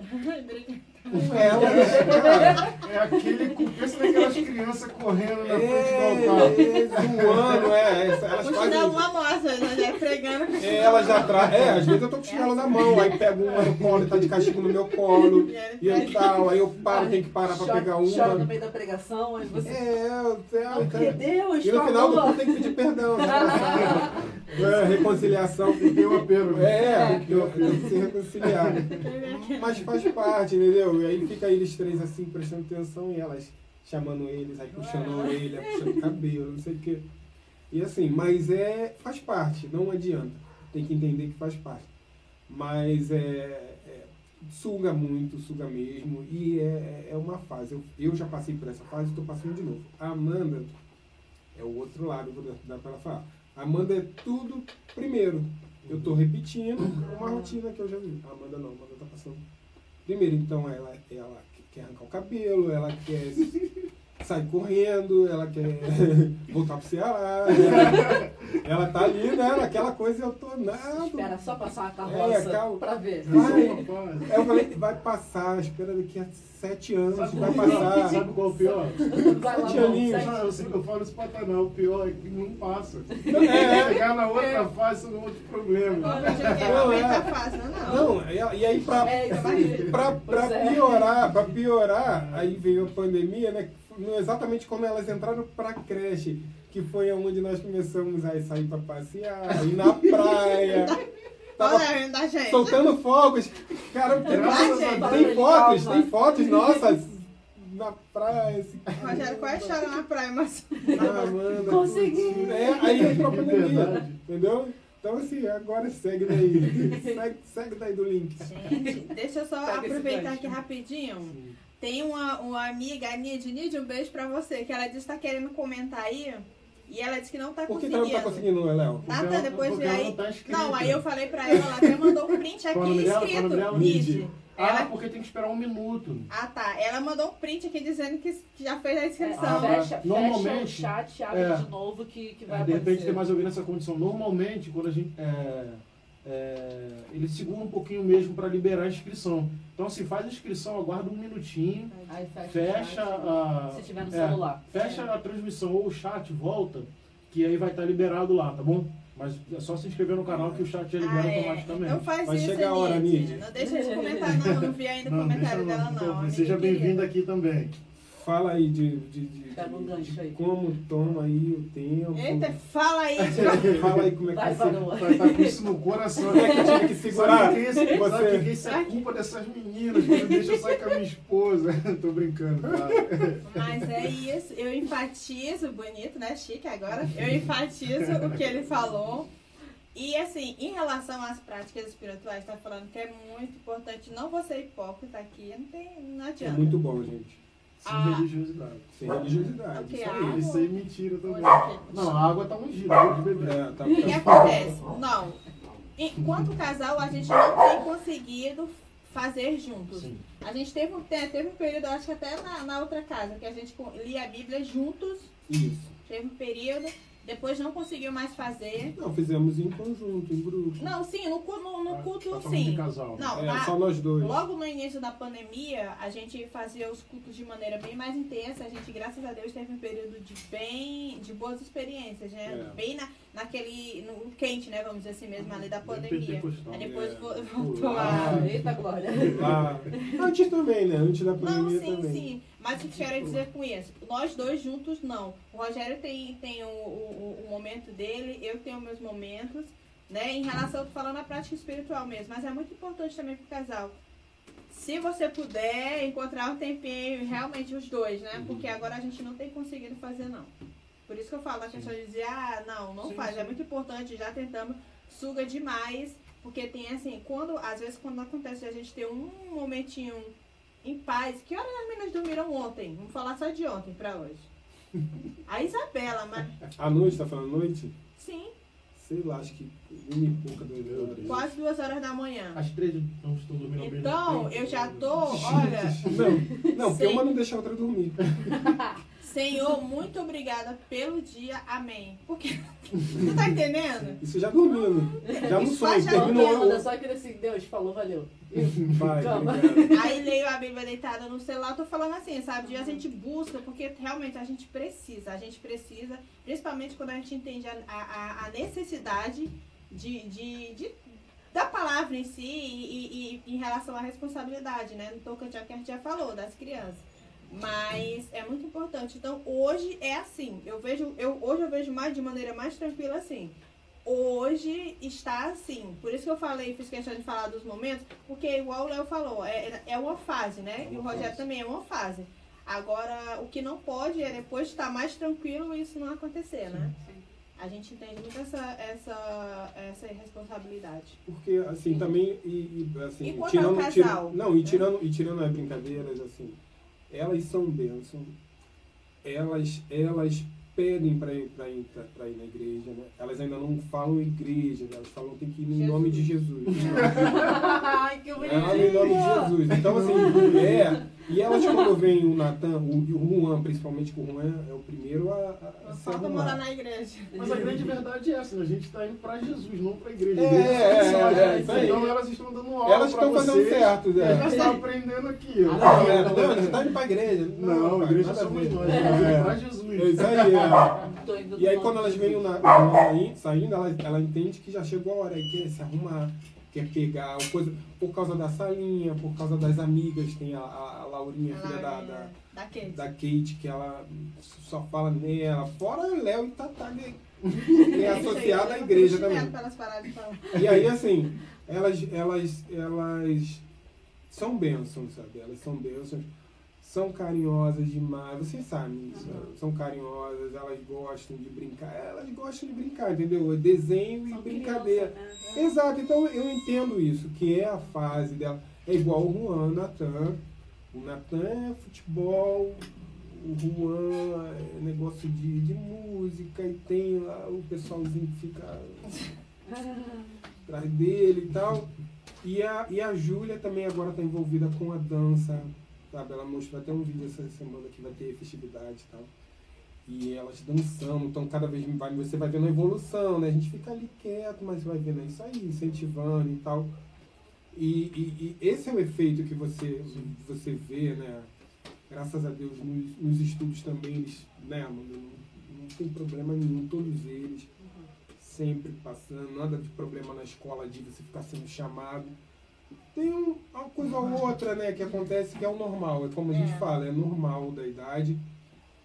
com elas, cara. É aquele. Pensa naquelas crianças correndo na frente do altar. É, é, é. essa- Elas O chinelo fazem. uma mostra, né? Já pregando. com É, ela já chinelo. traz. É, às vezes eu tô com o chinelo na mão, aí pego uma no colo e tá de castigo no meu colo. E E eu tal, aí eu paro, tenho que parar pra pegar Chora no uma. meio da pregação, aí você. É, eu Não, porque. Deus E no final do culto tem que pedir perdão. né? É, reconciliação. Tem uma pena. É, tem que se reconciliar. Mas faz parte, entendeu? E aí fica eles três assim, prestando atenção e elas chamando eles, aí puxando a orelha, puxando o cabelo, não sei o quê. E assim, mas é. faz parte, não adianta. Tem que entender que faz parte. Mas é. é, suga muito, suga mesmo. E é, é uma fase. Eu, eu já passei por essa fase e estou passando de novo. A Amanda é o outro lado, vou dar- para ela falar. A Amanda é tudo primeiro. Eu estou repetindo uma rotina que eu já vi. A Amanda não, a Amanda tá passando. Primeiro, então, ela, ela quer arrancar o cabelo, ela quer sair correndo, ela quer voltar pro Ceará. Ela, ela tá ali, né? Naquela coisa eu tô nada. Espera só passar a É, carroça calma. pra ver. Vai. Eu falei, vai passar, espera daqui a sete anos, Sabe vai qual, passar. sabe qual é o pior? Vai lá, Sete vamos, aninhos. Não, eu, sempre, eu falo isso pra Taná, o pior é que não passa. É. Chegar na outra fase, é um outro problema. Não, não é. tá fácil, não. Não, e, e aí pra, É, pra, pra Pois é. piorar, pra piorar, aí veio a pandemia, né? Exatamente quando elas entraram pra creche, que foi onde nós começamos a sair pra passear, ir na praia. Tava gente. soltando fogos. Cara, tem fotos, Calma. tem fotos nossas na praia. Assim, Rogério quase chora na praia, mas. ah, Amanda, Consegui. É, aí entrou a pandemia. Entendeu? Então assim, agora segue daí. segue, segue daí do link. Gente, deixa eu só esse aproveitar aqui rapidinho. Tem uma, uma amiga, a Nid, Nid, um beijo pra você, que ela disse que tá querendo comentar aí. E ela disse que não tá Por que, que conseguindo. ela não tá conseguindo, Léo? Natan, ela- depois ela aí. não tá. Não, aí eu falei pra ela, ela até mandou um print aqui escrito. dela? Nid. Ah, Ela- porque tem que esperar um minuto. Ah, tá. Ela mandou um print aqui dizendo que que já fez a inscrição. Ah, fecha, fecha Normalmente- o chat, abre é. de novo que, que vai É, de repente tem mais alguém nessa condição. Normalmente, quando a gente. É, é, ele segura um pouquinho mesmo para liberar a inscrição. Então, assim, faz a inscrição, aguarda um minutinho, Aí fecha, fecha a. Se tiver no é, celular. Fecha a transmissão ou o chat, volta, que aí vai estar liberado lá, tá bom? Mas é só se inscrever no canal que o chat já libera Ah, é. automaticamente. Então faz Vai isso, chegar a hora. Não deixa de comentar, não. Não vi ainda o comentário deixa dela, não. Então, amiga seja bem-vindo aqui também. Fala aí de, de, de, de- aí. como toma aí o tempo. Eita, fala aí. Fala aí como é que Vai, você... Varoa. Tá, tá com isso no coração. Como é que eu tive que segurar? Sabe que isso, Você- sabe que isso é culpa dessas meninas que não deixam eu sair com a minha esposa. Tô brincando, claro. Mas é isso, eu enfatizo, bonito, né? Chique agora. Eu enfatizo o que ele falou. E assim, em relação às práticas espirituais, tá falando que é muito importante não você hipócrita aqui, não tem, não É adianta. muito bom, gente. Sem Ah. religiosidade. Sem religiosidade. Isso aí. água- Isso aí é mentira também. Hoje, Não, a água tá ungida, pode beber. É, tá, O que acontece? Não. Enquanto casal, a gente não tem conseguido fazer juntos. Sim. A gente teve um, te- teve um período, acho que até na, na outra casa, que a gente lia a Bíblia juntos. Isso. Teve um período, depois não conseguiu mais fazer. Não, fizemos em conjunto, em grupo. Não, sim, no, no, no culto, Tá de sim. casal. Não, É, na- só nós dois. logo no início da pandemia, a gente fazia os cultos de maneira bem mais intensa. A gente, graças a Deus, teve um período de bem, de boas experiências, né? É. Bem na, naquele, no quente, né? Vamos dizer assim mesmo, ali da pandemia. Aí depois É. vo- voltou Ah, a... Ah, eita glória. Lá. Antes também, né? Antes da Não, pandemia sim, também. sim. Mas o que eu quero dizer com isso? Nós dois juntos, não. O Rogério tem, tem o, o, o momento dele, eu tenho meus momentos, né? Em relação, eu tô falando a prática espiritual mesmo. Mas é muito importante também pro casal. Se você puder encontrar um tempinho, realmente os dois, né? Uhum. Porque agora a gente não tem conseguido fazer, não. Por isso que eu falo a questão de dizer, ah, não, não Sim, faz. sim. É muito importante, já tentamos, suga demais. Porque tem assim, quando, às vezes quando acontece a gente ter um momentinho em paz. Que horas as meninas dormiram ontem? Vamos falar só de ontem pra hoje. A Isabela, mas À noite, tá falando noite? sim, Sei lá, acho que uma e pouca, duas horas. Quase duas horas da manhã. As três não estão dormindo bem. Então, eu já tô, olha, Não, não, porque Sim. uma não deixa a outra dormir. Senhor, muito obrigada pelo dia, amém. Porque, tu tá entendendo? Isso já dormindo. Já sonho. faz já Terminou. Só aquele assim, Deus falou, valeu. Vai. Aí leio a Bíblia deitada no celular, eu tô falando assim, sabe? De a gente busca, porque realmente a gente precisa, a gente precisa, principalmente quando a gente entende a, a, a necessidade de, de, de- da palavra em si e, e- e em relação à responsabilidade, né? No tocante ao que a gente já falou, das crianças. Mas é muito importante. Então, hoje é assim. Eu vejo, eu, hoje eu vejo mais de maneira mais tranquila assim. Hoje está assim. Por isso que eu falei, fiz questão de falar dos momentos, porque igual o Léo falou, é, é uma fase, né? É e o uma Rogério fase. também é uma fase. Agora, o que não pode é depois estar mais tranquilo e isso não acontecer, né? A gente entende muito essa, essa, essa responsabilidade. Porque, assim, também, e, e, assim, E quanto tirando, tira- casal? não, e tirando, e tirando as brincadeiras, assim, elas são bênçãos, elas, elas pedem para ir, pra ir, pra, pra ir na igreja, né? Elas ainda não falam igreja, elas falam tem que ir em Jesus. nome de Jesus. Ai, que Ela em nome de Jesus. Então, assim, é. E elas, quando vem o Natan, o, e o Juan, principalmente que o Juan é o primeiro a, a, a se Falta morar na igreja. Mas a grande verdade é essa, né? A gente está indo para Jesus, não para a igreja. É, A é, é, a é, isso aí. Então elas estão dando aula Elas para estão fazendo vocês. certo, E a né? gente está aprendendo aqui. ó. Não, é, não, você tá indo pra igreja. Não, a igreja a somos nós. É. É. Para Jesus. É isso aí, é. E aí quando elas veem o aí, saindo, ela, ela entende que já chegou a hora, e quer se arrumar, quer pegar coisa por causa da salinha, por causa das amigas, tem a, a, Laurinha, A filha da, da, da Kate. da Kate, que ela só fala nela, fora Léo e Tatá, né? que é associada à igreja também. Falar. E aí, assim, elas, elas, elas são bênçãos, sabe? Elas são bênçãos, são carinhosas demais, vocês sabem isso, né? são carinhosas, elas gostam de brincar, elas gostam de brincar, entendeu? É Desenho São e brincadeira. criança, né? Exato, então eu entendo isso, que é a fase dela. É igual o Juan, o Natan. O Natan é futebol, o Juan é negócio de, de música, e tem lá o pessoalzinho que fica atrás dele e tal. E a, e a Júlia também agora está envolvida com a dança, sabe? Ela mostrou até um vídeo essa semana que vai ter festividade e tal. E elas dançando, então cada vez vai, você vai vendo a evolução, né? A gente fica ali quieto, mas vai vendo é isso aí, incentivando e tal. E, e, e esse é o efeito que você, você vê, né? Graças a Deus, nos, nos estudos também, eles, né, mano, não, não tem problema nenhum, todos eles sempre passando, nada de problema na escola de você ficar sendo chamado. Tem um- uma coisa ou outra, né, que acontece que é o normal, é como a gente É. fala, é normal da idade.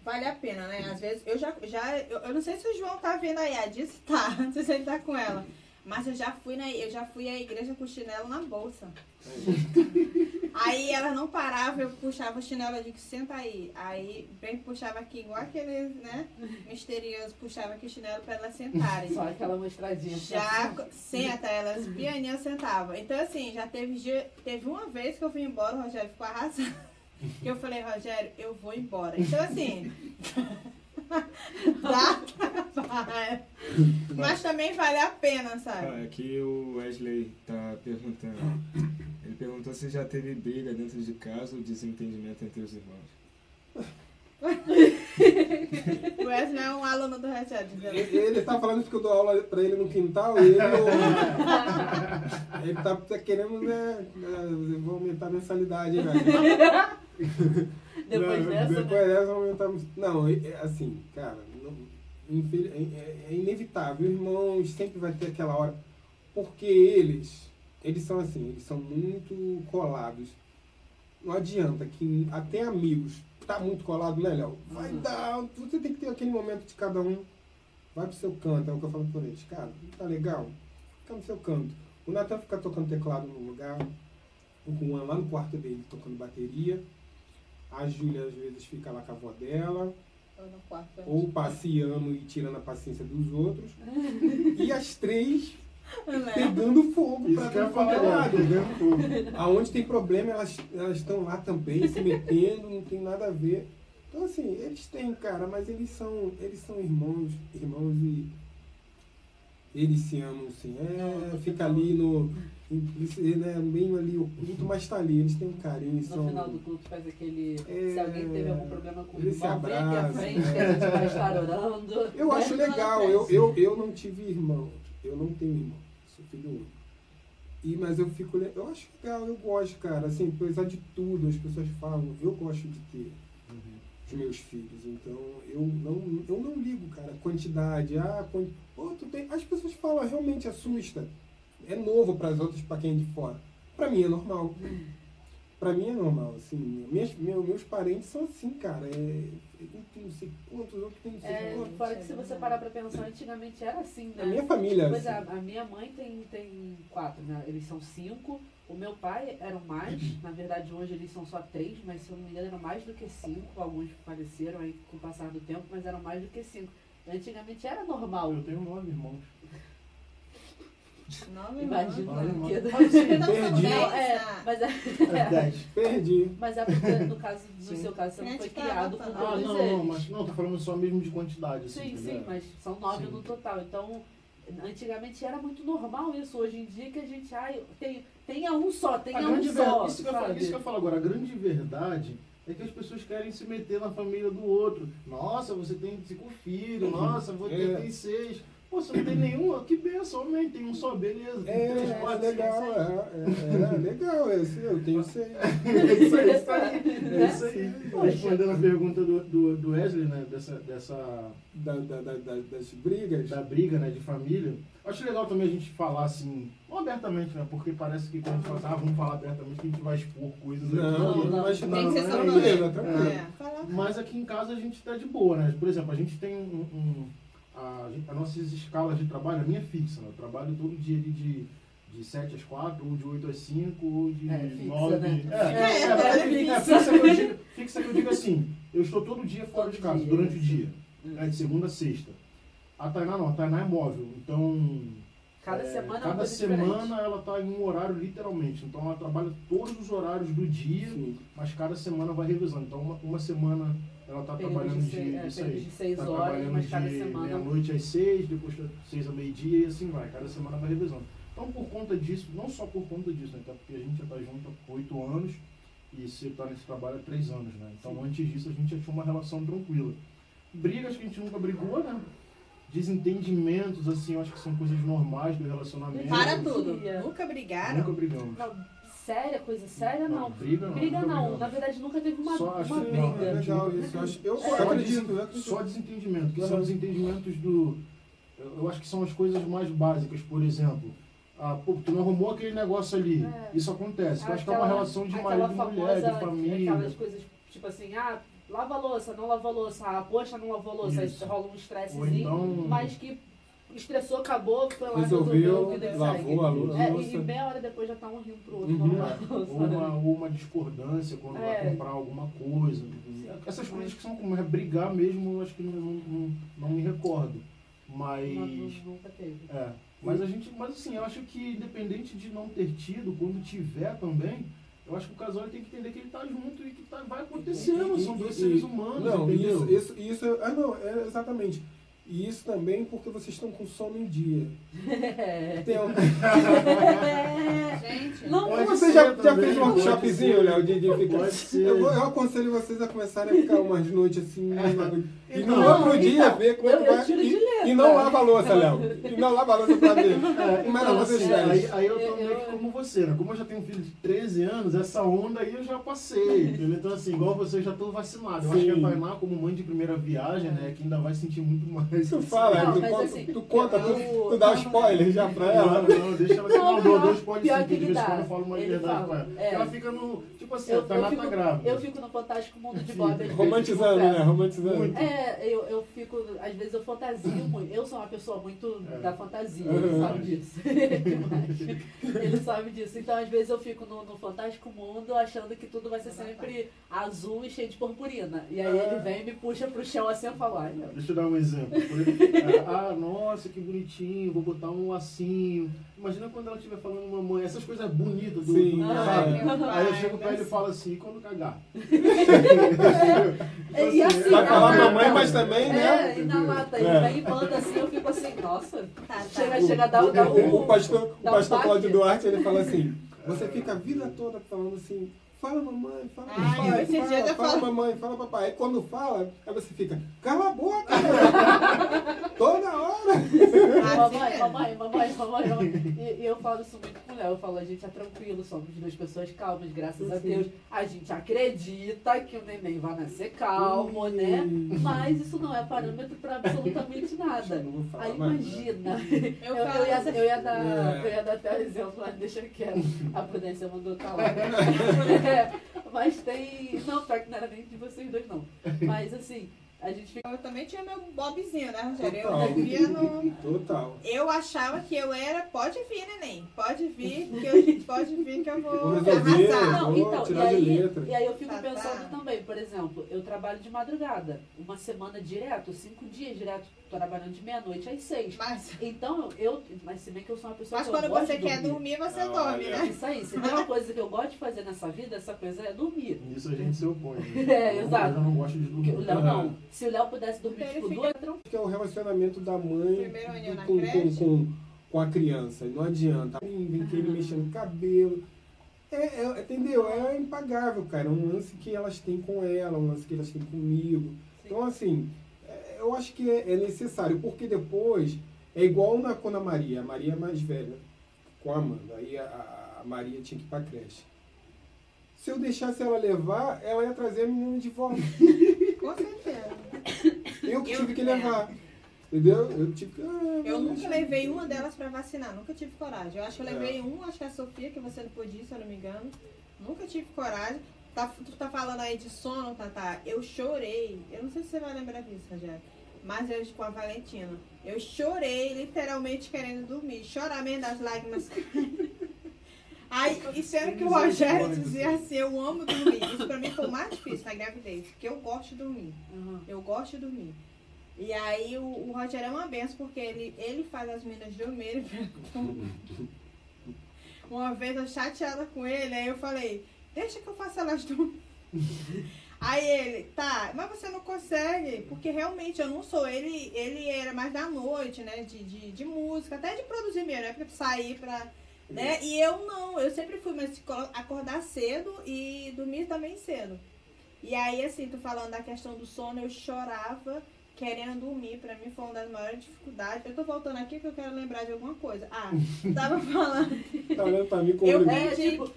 Vale a pena, né? Às vezes, eu já, já eu, eu não sei se o João tá vendo aí, a disse tá, não sei se ele tá com ela. Mas eu já fui na, eu já fui à igreja com o chinelo na bolsa. Aí ela não parava, eu puxava o chinelo, eu digo, senta aí. Aí bem puxava aqui, igual aqueles, né? Misterioso, puxava aqui o chinelo pra elas sentarem. Só aquela mostradinha. Já senta, elas pianinha sentavam. Então, assim, já teve dia, teve uma vez que eu fui embora, o Rogério ficou arrasado. Que eu falei, Rogério, eu vou embora. Então, assim. dá trabalho. Mas também vale a pena, sabe? Ah, aqui o Wesley tá perguntando. Ele perguntou se já teve briga dentro de casa ou desentendimento entre os irmãos. O Wesley é um aluno do entendeu? Ele, ele tá falando que eu dou aula pra ele no quintal e ele, ele tá, tá querendo, né, né, vou aumentar a mensalidade, né? Depois Não, dessa, Depois né? dessa, vou aumentar a mens- Não, é- é assim, cara, não- é, é- é inevitável. Irmãos sempre vai ter aquela hora. Porque eles, eles são assim, eles são muito colados. Não adianta que até amigos tá muito colado, né, Léo? Vai Uhum. dar. Você tem que ter aquele momento de cada um. Vai pro seu canto, é o que eu falo pra eles. Cara, tá legal? Fica no seu canto. O Natan fica tocando teclado no lugar. O Juan lá no quarto dele tocando bateria. A Júlia às vezes fica lá com a avó dela. Ou passeando e tirando a paciência dos outros. E as três Né? pegando fogo Isso pra que é falar, pegando fogo. Aonde tem problema, elas elas estão lá também, se metendo, não tem nada a ver. Então assim, eles têm, cara, mas eles são, eles são irmãos, irmãos e eles se amam, assim. É, fica ali no. Né, meio ali oculto, mas tá ali, eles têm um carinho, No são. final do culto faz aquele. É, Se alguém teve algum problema com o eles se irmão, vem aqui à frente que a gente vai estar orando. Eu Né? acho legal, eu, eu, eu não tive irmão, eu não tenho irmão, sou filho único. E, mas eu fico, eu acho legal, eu gosto, cara, assim, apesar de tudo, as pessoas falam, eu gosto de ter os meus filhos, então eu não, eu não ligo, cara, quantidade, ah, quan- pô, tu tem, as pessoas falam, realmente assusta, é novo para as outras, para quem é de fora, para mim é normal, para mim é normal, assim, minhas, meu- meus parentes são assim, cara, é, um tem não sei quantos, outro tem não sei É, quantos. fora que se você parar pra pensar, antigamente era assim, né? A minha família, Pois é, assim, a minha mãe tem, tem quatro, né? Eles são cinco. O meu pai eram mais. Na verdade, hoje eles são só três, mas se eu não me engano, eram mais do que cinco. Alguns faleceram aí com o passar do tempo, mas eram mais do que cinco. Antigamente era normal. Eu tenho nove irmãos. Nove Imagina são Perdi. Não, é, ah. mas é, Dez. perdi. mas é porque no caso, no Sim. seu caso, você não foi tá criado com botando. Ah, todos não, eles. não, mas não, tô falando só mesmo de quantidade, assim. Sim, tá sim, mas são nove Sim. no total. Então, antigamente era muito normal isso. Hoje em dia que a gente, ai, tem, tenha um só, tenha A um grande só. isso, que eu falo, isso que eu falo agora, a grande verdade é que as pessoas querem se meter na família do outro. Nossa, você tem cinco filhos, nossa, vou ter É. tem seis. Pô, você não tem nenhum? Que benção, amém. Tem um só, beleza. Tem É, três, é quatro, legal, cinco, é, é, é legal esse, eu tenho seis. É isso aí, isso aí. É isso aí. Poxa. Respondendo a pergunta do, do, do Wesley, né? Dessa, dessa Da, da, da, da- das brigas. da briga, né, de família. Acho legal também a gente falar assim, não abertamente, né? Porque parece que quando a gente fala assim, ah, vamos falar abertamente que a gente vai expor coisas aqui. Não, não, não, mas Tem não, que ser não, só é é. É. Mas aqui em casa a gente tá de boa, né? Por exemplo, a gente tem um. um- a, gente- as nossas escalas de trabalho, a minha é fixa, né? Eu trabalho todo dia ali de, de 7 às 4, ou de 8 às 5, ou de É, fixa, 9. né? É, É, é, é, é, fixa. é, fixa, que eu digo, fixa que eu digo assim, eu estou todo dia fora Todo de casa, dia, durante o dia. né? De segunda a sexta. A Tainá não, a Tainá é móvel. Então. Cada é, semana é cada semana diferente. ela está em um horário literalmente. Então ela trabalha todos os horários do dia Sim. mas cada semana vai revisando. Então, uma, uma semana ela está trabalhando de de, seis- é, isso período aí. de seis tá horas, trabalhando mas cada de semana- meia-noite às seis, depois das seis ao meio-dia e assim vai. Cada semana vai revisando. Então, por conta disso, não só por conta disso, né? Até porque a gente já está junto há oito anos e você está nesse trabalho há três anos, né? Então, antes disso, a gente já tinha uma relação tranquila. Brigas que a gente nunca brigou, né? Desentendimentos, assim, eu acho que são coisas normais do relacionamento. Para Sim. tudo. Nunca brigaram? Nunca brigamos. Não, séria, coisa séria, não. briga não. Briga não, na verdade nunca teve uma, Só acho uma que não, briga. É legal isso, eu, acho, eu Só, acredito, só desentendimento, que são desentendimentos do. Eu, eu acho que são as coisas mais básicas, por exemplo. Ah, pô, tu não arrumou aquele negócio ali. É. Isso acontece. eu acho que é uma relação de marido e mulher, de família. Aquelas coisas, tipo assim, ah, lava a louça, não lava a louça, ah, poxa, não lavou a louça, Isso. aí rola um estressezinho, então- mas que estressou, acabou, foi lá, Resolveu, resolveu, vida que lavou a lou- É, louça. e meia hora depois já tá um rindo pro outro. Uhum. Ou uma, ou uma discordância quando É. vai comprar alguma coisa. Essas coisas que são como é brigar mesmo, eu acho que não, não, não, não me recordo. Mas. Nunca teve. É, mas a gente, mas assim, eu acho que independente de não ter tido, quando tiver também, eu acho que o casal tem que entender que ele tá junto e que tá, vai acontecendo, são dois E- seres humanos, Não, entendeu? isso, isso, isso. Ah, não, é exatamente. E isso também porque vocês estão com sono em dia. É. Tem um... Gente, Não, Pode Você ser já, já fez um workshopzinho. Léo, de, de ficar. Ser. Eu, vou- eu aconselho vocês a começarem a ficar umas noites assim. uma- E no Então, outro dia então, ver como é eu- que eu vai. de E, e não lava a louça, Léo. E não lava a louça pra ver. É, Como é então, vocês assim, aí, aí eu tô Eu- meio que eu- como você, né? Como eu já tenho um filho de 13 anos, essa onda aí eu já passei, entendeu? Então assim, igual você, eu já tô vacinado. Eu acho que a. Tainá, como mãe de primeira viagem, né, que ainda vai sentir muito mais. Tu fala, Não, tu, mas conta, assim, tu conta, tu, eu- tu dá um spoiler já pra ela. Não, não, deixa ela que Não, não, dois pode pior sim, de vez em quando eu falo uma verdade pra ela. é. Ela fica no. Tipo assim, Eu, Tainá eu, tá fico, grávida. eu fico no Fantástico Mundo de Bob. Romantizando, né? Romantizando. Muito. É, eu, eu fico, às vezes eu fantasio muito. Eu sou uma pessoa muito É. da fantasia, Uhum. ele sabe disso. Ele sabe disso. Então, às vezes eu fico no, no Fantástico Mundo achando que tudo vai ser sempre azul e cheio de purpurina. E aí ele vem e me puxa pro chão assim eu falo, ai meu. Deixa eu dar um exemplo. Ah, nossa, que bonitinho, vou botar um lacinho. Imagina quando ela estiver falando mamãe, essas coisas bonitas do, Sim. do Ah, sabe? meu Aí eu pai, chego pra ele e falo assim, e quando cagar? E assim, Vai falar mamãe, mas também, né? É, e na lata. Ele É. vem e manda assim, eu fico assim, nossa. Tá, tá. Chega, chega a dar, dar O, o. o pastor, o dá pastor baque. Cláudio Duarte, ele fala assim, você fica a vida toda falando assim, fala mamãe, fala Ah, papai, esse dia fala, fala falo- mamãe, fala papai. Aí quando fala, aí você fica, cala a boca, cara. toda hora. Assim Mamãe, mamãe, mamãe, mamãe, mamãe. E, e eu falo isso muito com o Léo. Eu falo, a gente é tranquilo, somos duas pessoas calmas, graças a Sim. Deus. A gente acredita que o neném vai nascer calmo, né? Mas isso não é parâmetro pra absolutamente nada. Aí mais imagina. Eu Eu, eu, ia, eu, ia dar, É. eu ia dar até o exemplo, mas deixa quieto. A Prudência mandou calar. É, mas tem. Não, pior que não era nem de vocês dois, não. Mas assim, a gente fica. Eu também tinha meu Bobzinho, né, Rogério? Eu Total. vivia no. Total. Eu achava que eu era, pode vir, neném. Pode vir, que eu, pode vir que eu vou Vou resolver. arrasar. Não, vou então, e aí, letra. e aí eu fico Tá, tá. pensando também, por exemplo, eu trabalho de madrugada, uma semana direto, cinco dias direto, trabalhando de meia-noite às seis. Mas, Então, eu, mas se bem que eu sou uma pessoa mas que eu quando gosto você de quer dormir, você Ah, dorme, olha. né? Isso aí, se tem uma coisa que eu gosto de fazer nessa vida, essa coisa é dormir. Nisso a gente se opõe. Né? É, exato. Eu não gosto de dormir. o Léo não. Se o Léo pudesse dormir Ele tipo duas, que é o relacionamento da mãe com, com, com, com a criança. Não adianta. Vem querer mexer no cabelo. É, é- entendeu? É impagável, cara. É um lance que elas têm com ela, um lance que elas têm comigo. Então, assim, é, eu acho que é, é necessário, porque depois É igual na, quando a Maria, a Maria é mais velha, com a Amanda, aí a, a Maria tinha que ir pra creche. Se eu deixasse ela levar, ela ia trazer a menina de volta. Com certeza. Eu que Eu- tive que é. levar. Entendeu? Eu tive que. ah, Eu nunca levei uma delas pra vacinar, nunca tive coragem. Eu acho que eu levei um, acho que é a Sofia, que você não podia, se eu não me engano. Nunca tive coragem. Tá, tu tá falando aí de sono, Tatá. Eu chorei. Eu não sei se você vai lembrar disso, Rogério. Mas eu com a Valentina. Eu chorei, literalmente querendo dormir. Chorar mesmo das lágrimas. Aí, e sendo que o Rogério dizia assim, eu amo dormir. Isso pra mim foi o mais difícil na gravidez, porque eu gosto de dormir. Aham. Eu gosto de dormir. E aí o, o Rogério é uma benção, porque ele, ele faz as meninas dormirem. uma vez eu chateada com ele, aí eu falei, deixa que eu faça elas dormir. Aí ele, tá, mas você não consegue, porque realmente eu não sou. Ele, ele era mais da noite, né? De, de, de música, até de produzir mesmo, né? Pra sair pra. Né? E eu não, eu sempre fui colo- acordar cedo e dormir também cedo. E aí, assim, tu falando da questão do sono, eu chorava querendo dormir. Pra mim foi uma das maiores dificuldades. Eu tô voltando aqui porque eu quero lembrar de alguma coisa. Ah, tava falando. Tá olhando pra mim como Eu- É, pedi- tipo,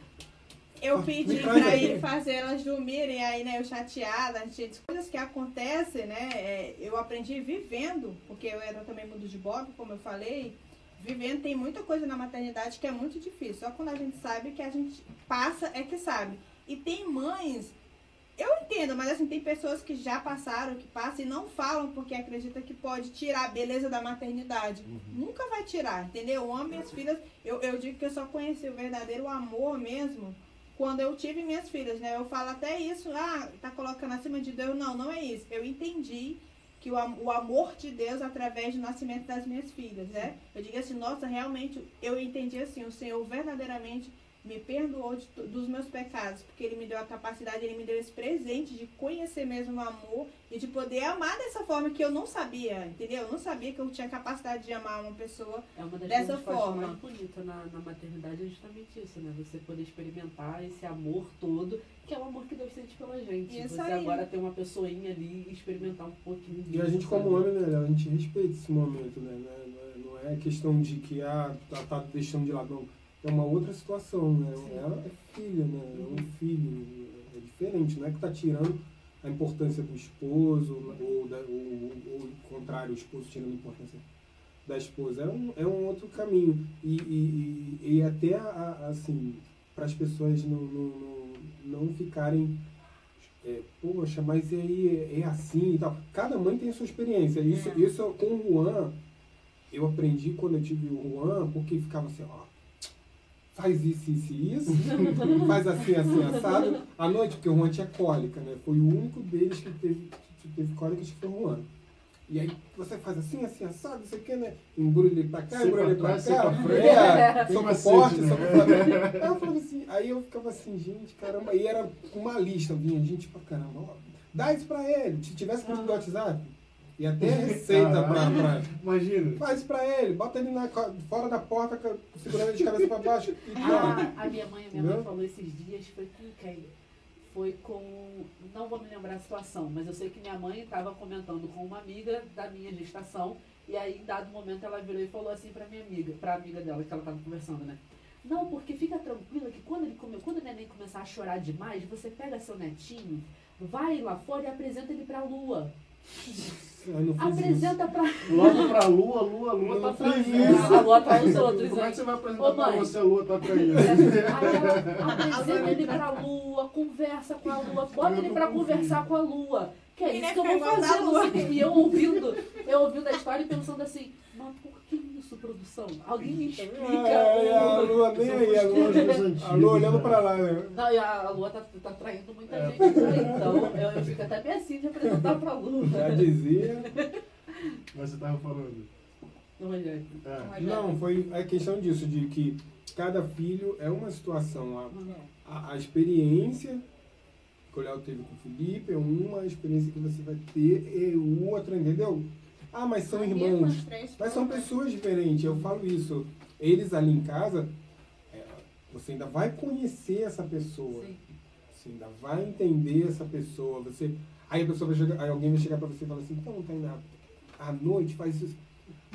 Eu pedi pra ele fazer elas dormirem, aí, né, eu chateada, gente, coisas que acontecem, né, é, eu aprendi vivendo, porque eu era também mundo de Bob, como eu falei, vivendo tem muita coisa na maternidade que é muito difícil, só quando a gente sabe que a gente passa é que sabe. E tem mães, eu entendo, mas assim, tem pessoas que já passaram, que passam e não falam porque acreditam que pode tirar a beleza da maternidade. Nunca vai tirar, entendeu? Eu amo minhas filhas, eu, eu digo que eu só conheci o verdadeiro amor mesmo quando eu tive minhas filhas, né? Eu falo até isso, ah, tá colocando acima de Deus. Não, não é isso. Eu entendi que o, o amor de Deus através do nascimento das minhas filhas, né? Eu digo assim, nossa, realmente, eu entendi assim, o Senhor verdadeiramente me perdoou de dos meus pecados, porque Ele me deu a capacidade, Ele me deu esse presente de conhecer mesmo o amor e de poder amar dessa forma que eu não sabia, entendeu? Eu não sabia que eu tinha capacidade de amar uma pessoa É uma das Dessa forma. mais bonita na, na maternidade é justamente isso, né? Você poder experimentar esse amor todo, que é o amor que Deus sente pela gente. Isso Você aí. agora ter uma pessoinha ali e experimentar um pouquinho E a gente, como homem, né, a gente respeita esse momento, né? Não é, é- não é questão de que, ah, tá, tá deixando de lado, não. É uma outra situação, né? Ela é filha, né? É um filho. É diferente, não é que tá tirando a importância do esposo, ou, da, ou, ou o contrário, o esposo tirando a importância da esposa. É um, é um outro caminho. E, e, e, e até, a- a- assim, para as pessoas não, não, não, não ficarem é, poxa, mas e aí é, é assim e tal. Cada mãe tem a sua experiência. Isso, É. isso com o Juan, eu aprendi quando eu tive o Juan, porque ficava assim, ó, faz isso, isso e isso, faz assim, assim, assado. À noite, porque o Juan tinha cólica, né? Foi o único deles que teve, que teve cólica, que foi o Juan. E aí você faz assim, assim, assado, isso aqui, né? Embrulha ele pra cá, embrulha ele pra cá. pra frente. É, soco forte, né? soco forte. Aí eu falava assim, aí eu ficava assim, gente, caramba, e era uma lista, vinha gente pra caramba, ó, dá isso pra ele, se tivesse grupo do WhatsApp, e até receita pra, pra- Imagina. faz isso pra ele, bota ele na, fora da porta, segurando ele de cabeça pra baixo, e. Ah, a minha mãe, a minha mãe Entendeu? falou esses dias, foi com quem? Foi com. Não vou me lembrar a situação, mas eu sei que minha mãe estava comentando com uma amiga da minha gestação, e aí em dado momento ela virou e falou assim pra minha amiga, pra amiga dela que ela estava conversando, né? Não, porque fica tranquila que quando, ele come, quando o neném começar a chorar demais, você pega seu netinho, vai lá fora e apresenta ele pra lua. Apresenta pra. Logo pra lua, lua, lua tá traindo. A lua tá os outros, Como é que você vai apresentar Ô, pra você a lua tá traindo? Apresenta ele pra lua, conversa com a lua, bota ele pra conversar com a lua. Que é isso que eu vou fazer. E eu ouvindo, eu ouvindo a história e pensando assim, mas por que isso, produção? Alguém me explica. É, é, a lua nem aí, a lua, a lua olhando pra lá, né? Não, e a lua tá, tá traindo muita É. gente então eu, eu fico até meio assim de apresentar pra lua. Já dizia. Mas você tava falando. É. Não, foi a questão disso, de que cada filho é uma situação. A, a, a experiência que o Léo teve com o Felipe é uma, a experiência que você vai ter é outra, entendeu? Ah, mas são irmãos. Mas são pessoas diferentes, eu falo isso. Eles ali em casa, é, você ainda vai conhecer essa pessoa. Sim. Você ainda vai entender essa pessoa. Você, aí a pessoa vai chegar, aí alguém vai chegar pra você e falar assim, então, Tainá, à noite faz isso.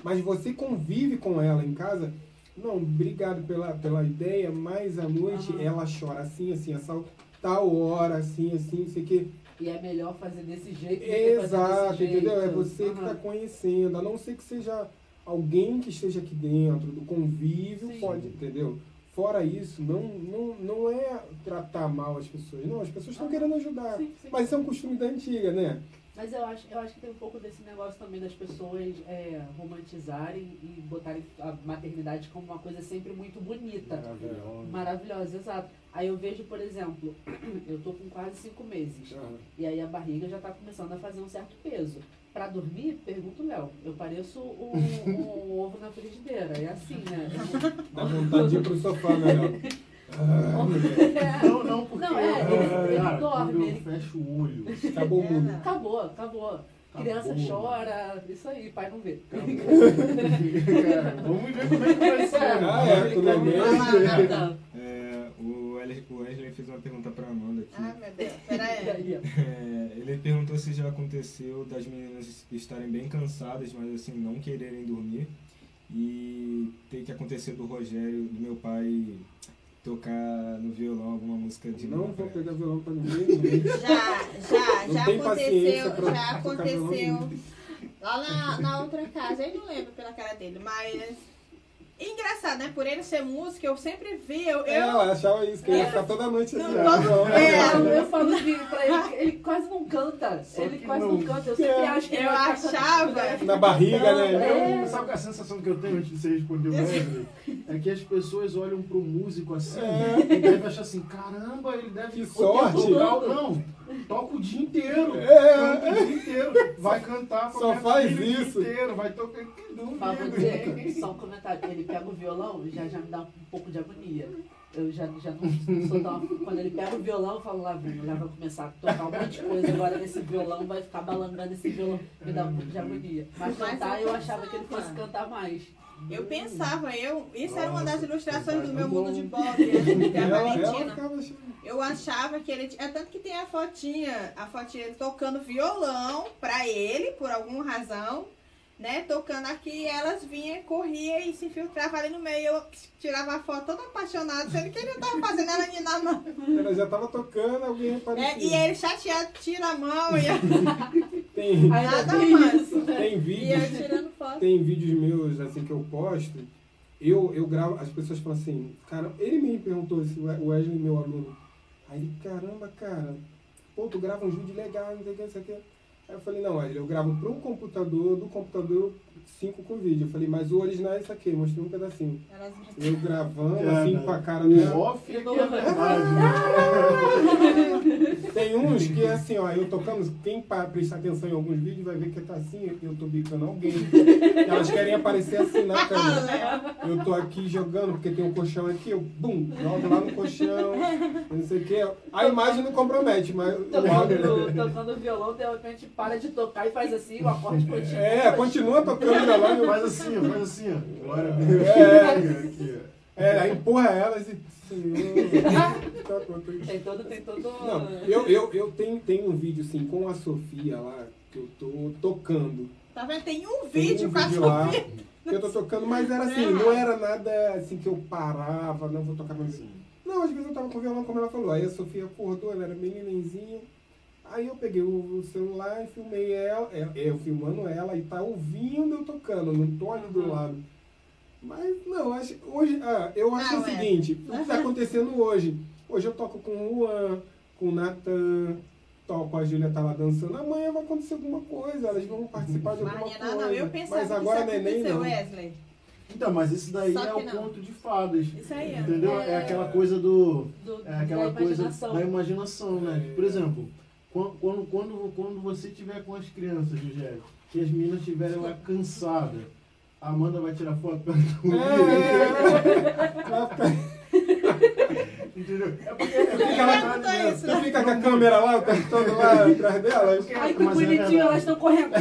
Mas você convive com ela em casa. Não, obrigado pela, pela ideia, mas à noite Aham. ela chora assim, assim, essa tal hora, assim, assim, não sei o quê. E é melhor fazer desse jeito Exato, desse jeito. entendeu? É você que está conhecendo, a não ser que seja alguém que esteja aqui dentro, do convívio, Sim. pode, entendeu? Fora isso, não, não, não é tratar mal as pessoas. Não, as pessoas estão Ah, querendo ajudar. Sim, sim. Mas isso é um costume da antiga, né? Mas eu acho, eu acho que tem um pouco desse negócio também das pessoas é, romantizarem e botarem a maternidade como uma coisa sempre muito bonita. Maravilhoso. Maravilhosa, exato. Aí eu vejo, por exemplo, eu tô com quase cinco meses. E aí a barriga já tá começando a fazer um certo peso. Pra dormir, pergunta o Léo. Eu pareço um, um ovo na frigideira. É assim, né? Dá vontade de ir pro sofá, né, Léo? Ah. Não, não, porque Não, é, ele- ele cara, dorme, quando eu ele- fecho o olho. Acabou o mundo. Acabou, acabou. Criança acabou. chora, isso aí, pai não vê. Cara, vamos ver como é que vai ser. Ah, é, tu não é mesmo? Não. É, o Wesley, fez uma pergunta pra Amanda aqui. Ai, meu Deus. Pera aí. É, ele perguntou se já aconteceu das meninas estarem bem cansadas, mas assim, não quererem dormir. E ter que acontecer do Rogério, do meu pai, tocar no violão alguma música de Não vou pegar violão pra ninguém. Já, já, Não já aconteceu, pra já aconteceu. Lá na, na outra casa, eu não lembro pela cara dele, mas. Engraçado, né? Por ele ser músico, eu sempre vi. Eu, eu, Ela achava isso, que ele ia ficar toda noite assim. Não, todo- violão. É. Eu, eu falo que pra ele, ele quase não canta. Só ele quase não. não. canta. Eu sempre É. acho que ele Eu achava. Na barriga, né? É. Eu- sabe qual é a sensação que eu tenho antes de você responder o Wesley? É que as pessoas olham pro músico assim É. e devem achar assim, caramba, ele deve Que sorte. total. Não, toca o dia inteiro. É. Canta o dia inteiro. Vai cantar Só faz filha o dia isso. inteiro. Vai tocar. Que Mas vou duvido. dizer, só um comentário. Ele pega o violão, já, já me dá um pouco de agonia. Eu já, já não, não sou tão. Quando ele pega o violão, eu falo lá, vem, lá vai começar a tocar um monte de coisa. Agora nesse violão vai ficar balangando esse violão. Me dá um pouco de agonia. Mas cantar, eu achava que ele fosse cantar mais. Eu pensava, eu. Isso era uma das Nossa, ilustrações do meu bom. mundo de Bob, né? da Valentina. ficava achando. Eu achava que ele. É tanto que tem a fotinha, a fotinha ele tocando violão pra ele, por alguma razão, né? Tocando aqui, e elas vinham, corria e se infiltrava ali no meio. Eu tirava a foto toda apaixonada, sendo que ele não tava fazendo ela nem na mão. Ela já tava tocando, alguém É, apareceu. e ele chateado, tira a mão e, Tem, Nada tem isso, né? tem vídeos, tem vídeos meus assim que eu posto. Eu, eu gravo, as pessoas falam assim, cara, ele me perguntou, esse We- Wesley, meu aluno. Aí caramba, cara, pô, tu grava um vídeo legal, não sei o que, não sei o que. Aí eu falei, não, Wesley, eu gravo pro computador, do computador cinco com vídeo. Eu falei, mas o original é isso aqui, mostrei um pedacinho. Elas- Eu gravando, É, assim, né? com a cara O dela. off é que é verdade. Tem uns que é assim, ó, eu tocando, quem prestar atenção em alguns vídeos vai ver que tá assim, eu tô bicando alguém. Elas querem aparecer assim na câmera. Eu tô aqui jogando, porque tem um colchão aqui, eu, bum, jogo lá no colchão, não sei o quê. A imagem não compromete, mas o áudio... Tocando violão, de repente para de tocar e faz assim, o acorde continua. É, continua tocando violão. Faz assim, faz assim, ó. Glória a Deus. É. É, aí empurra elas e... Tá? Tem todo, tem todo. Não, eu, eu, eu tenho, tenho um vídeo assim com a Sofia lá, que eu tô tocando. Tá vendo? Tem um Tem vídeo um com a vídeo lá Sofia. que eu tô tocando, mas era assim, não era nada assim que eu parava, não vou tocar mais. Não, às vezes eu tava com o violão, como ela falou. Aí a Sofia acordou, ela era bem nenenzinha. Aí eu peguei o celular e filmei ela, é, eu filmando ela e tá ouvindo eu tocando, não tô ali do Uhum. lado. Mas não, acho, hoje, ah, eu acho Não, o é. seguinte, o que tá acontecendo hoje? Hoje eu toco com o Juan, com o Natan, toco, a Júlia tá lá dançando, amanhã vai acontecer alguma coisa, elas vão participar de alguma Mariana, coisa. não, eu pensava Mas agora que isso neném aconteceu, não. Wesley. Então, mas isso daí é o não. conto de fadas. Isso aí. Entendeu? É, É. aquela coisa do. do, É aquela da coisa imaginação. da imaginação, né? É. Por exemplo, quando, quando, quando, quando você tiver com as crianças, Rogério, que as meninas estiverem lá cansadas, a Amanda vai tirar foto pra tu. É, vai ficar- Entendeu? É porque é porque Ela tá isso, Tu fica com a câmera lá, o todo lá atrás delas. Ai, que é bonitinho, elas estão correndo.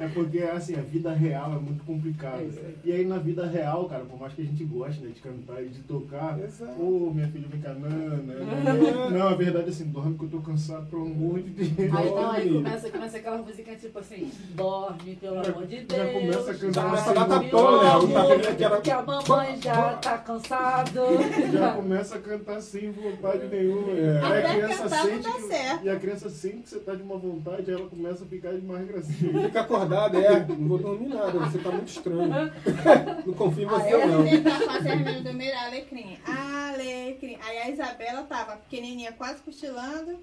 É porque, assim, a vida real é muito complicada. É aí. E aí, na vida real, cara, por mais que a gente goste, né, de cantar e de tocar, Exato. ô, minha filha, vem cá, não, a verdade é assim, dorme que eu tô cansado, pelo amor de Deus. Aí, então, aí começa, começa aquela música tipo assim, dorme, pelo Já- amor de já Deus. começa a cantar essa data dormir toda, né? que a mamãe já tá cansado. Já começa a cantar sem vontade nenhuma. Aí a criança cantar não sente dá que, certo. E a criança sente que você tá de uma vontade, ela começa a ficar de mais gracinha. Fica acordado, é, não vou dormir nada, você tá muito estranho. Não confio em você, Eu não. tentar fazer a menina dormir alecrim. Alecrim. Aí a Isabela tava pequenininha, quase cochilando.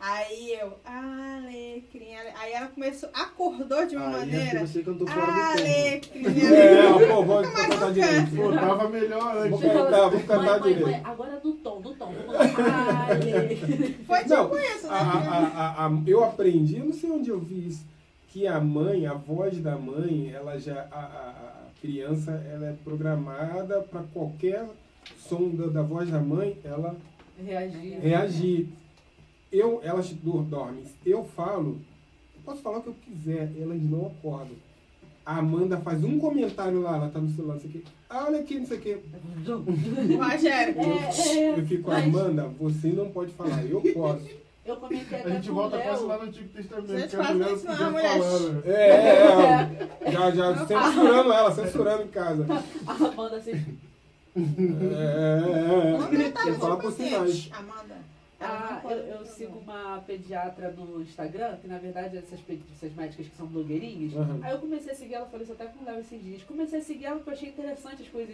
Aí eu, alecrim, ale- Aí ela começou, acordou de uma Aí maneira. você cantou fora do tempo. Alecrim, É, alecrim. pô, vou cantar direito. Pô, tava melhor Vou antes. cantar, vou cantar mãe, mãe, direito. mãe, agora no tom, no tom. Foi tipo Não, isso, a- né? a- a- a- eu aprendi, eu não sei onde eu vi isso, que a mãe, a voz da mãe, ela já, a, a- a criança, ela é programada para qualquer som da, da voz da mãe, ela Reagir. reagir. Eu, elas dor- dormem. Eu falo, eu posso falar o que eu quiser, elas não acordam. A Amanda faz um comentário lá, ela tá no celular, não sei o quê. Ah, olha aqui, não sei o quê. Rogério. É, é, Eu fico, mas Amanda, você não pode falar, eu posso. Eu comentei A até gente com o volta quase lá no Antigo Testamento. Gente, que a faz mulher isso não, fica mulher. falando. É, é, é. Já, já censurando ela, censurando em casa. A Amanda assim, É, é, é. Amanda tá Tem que falar no por paciente. sinais. Amanda. Ah, eu, eu sigo uma pediatra no Instagram, que na verdade essas, pe- essas médicas que são blogueirinhas. Aham. Aí eu comecei a seguir ela, falei isso até com o Léo esses dias. Comecei a seguir ela porque eu achei interessante as coisas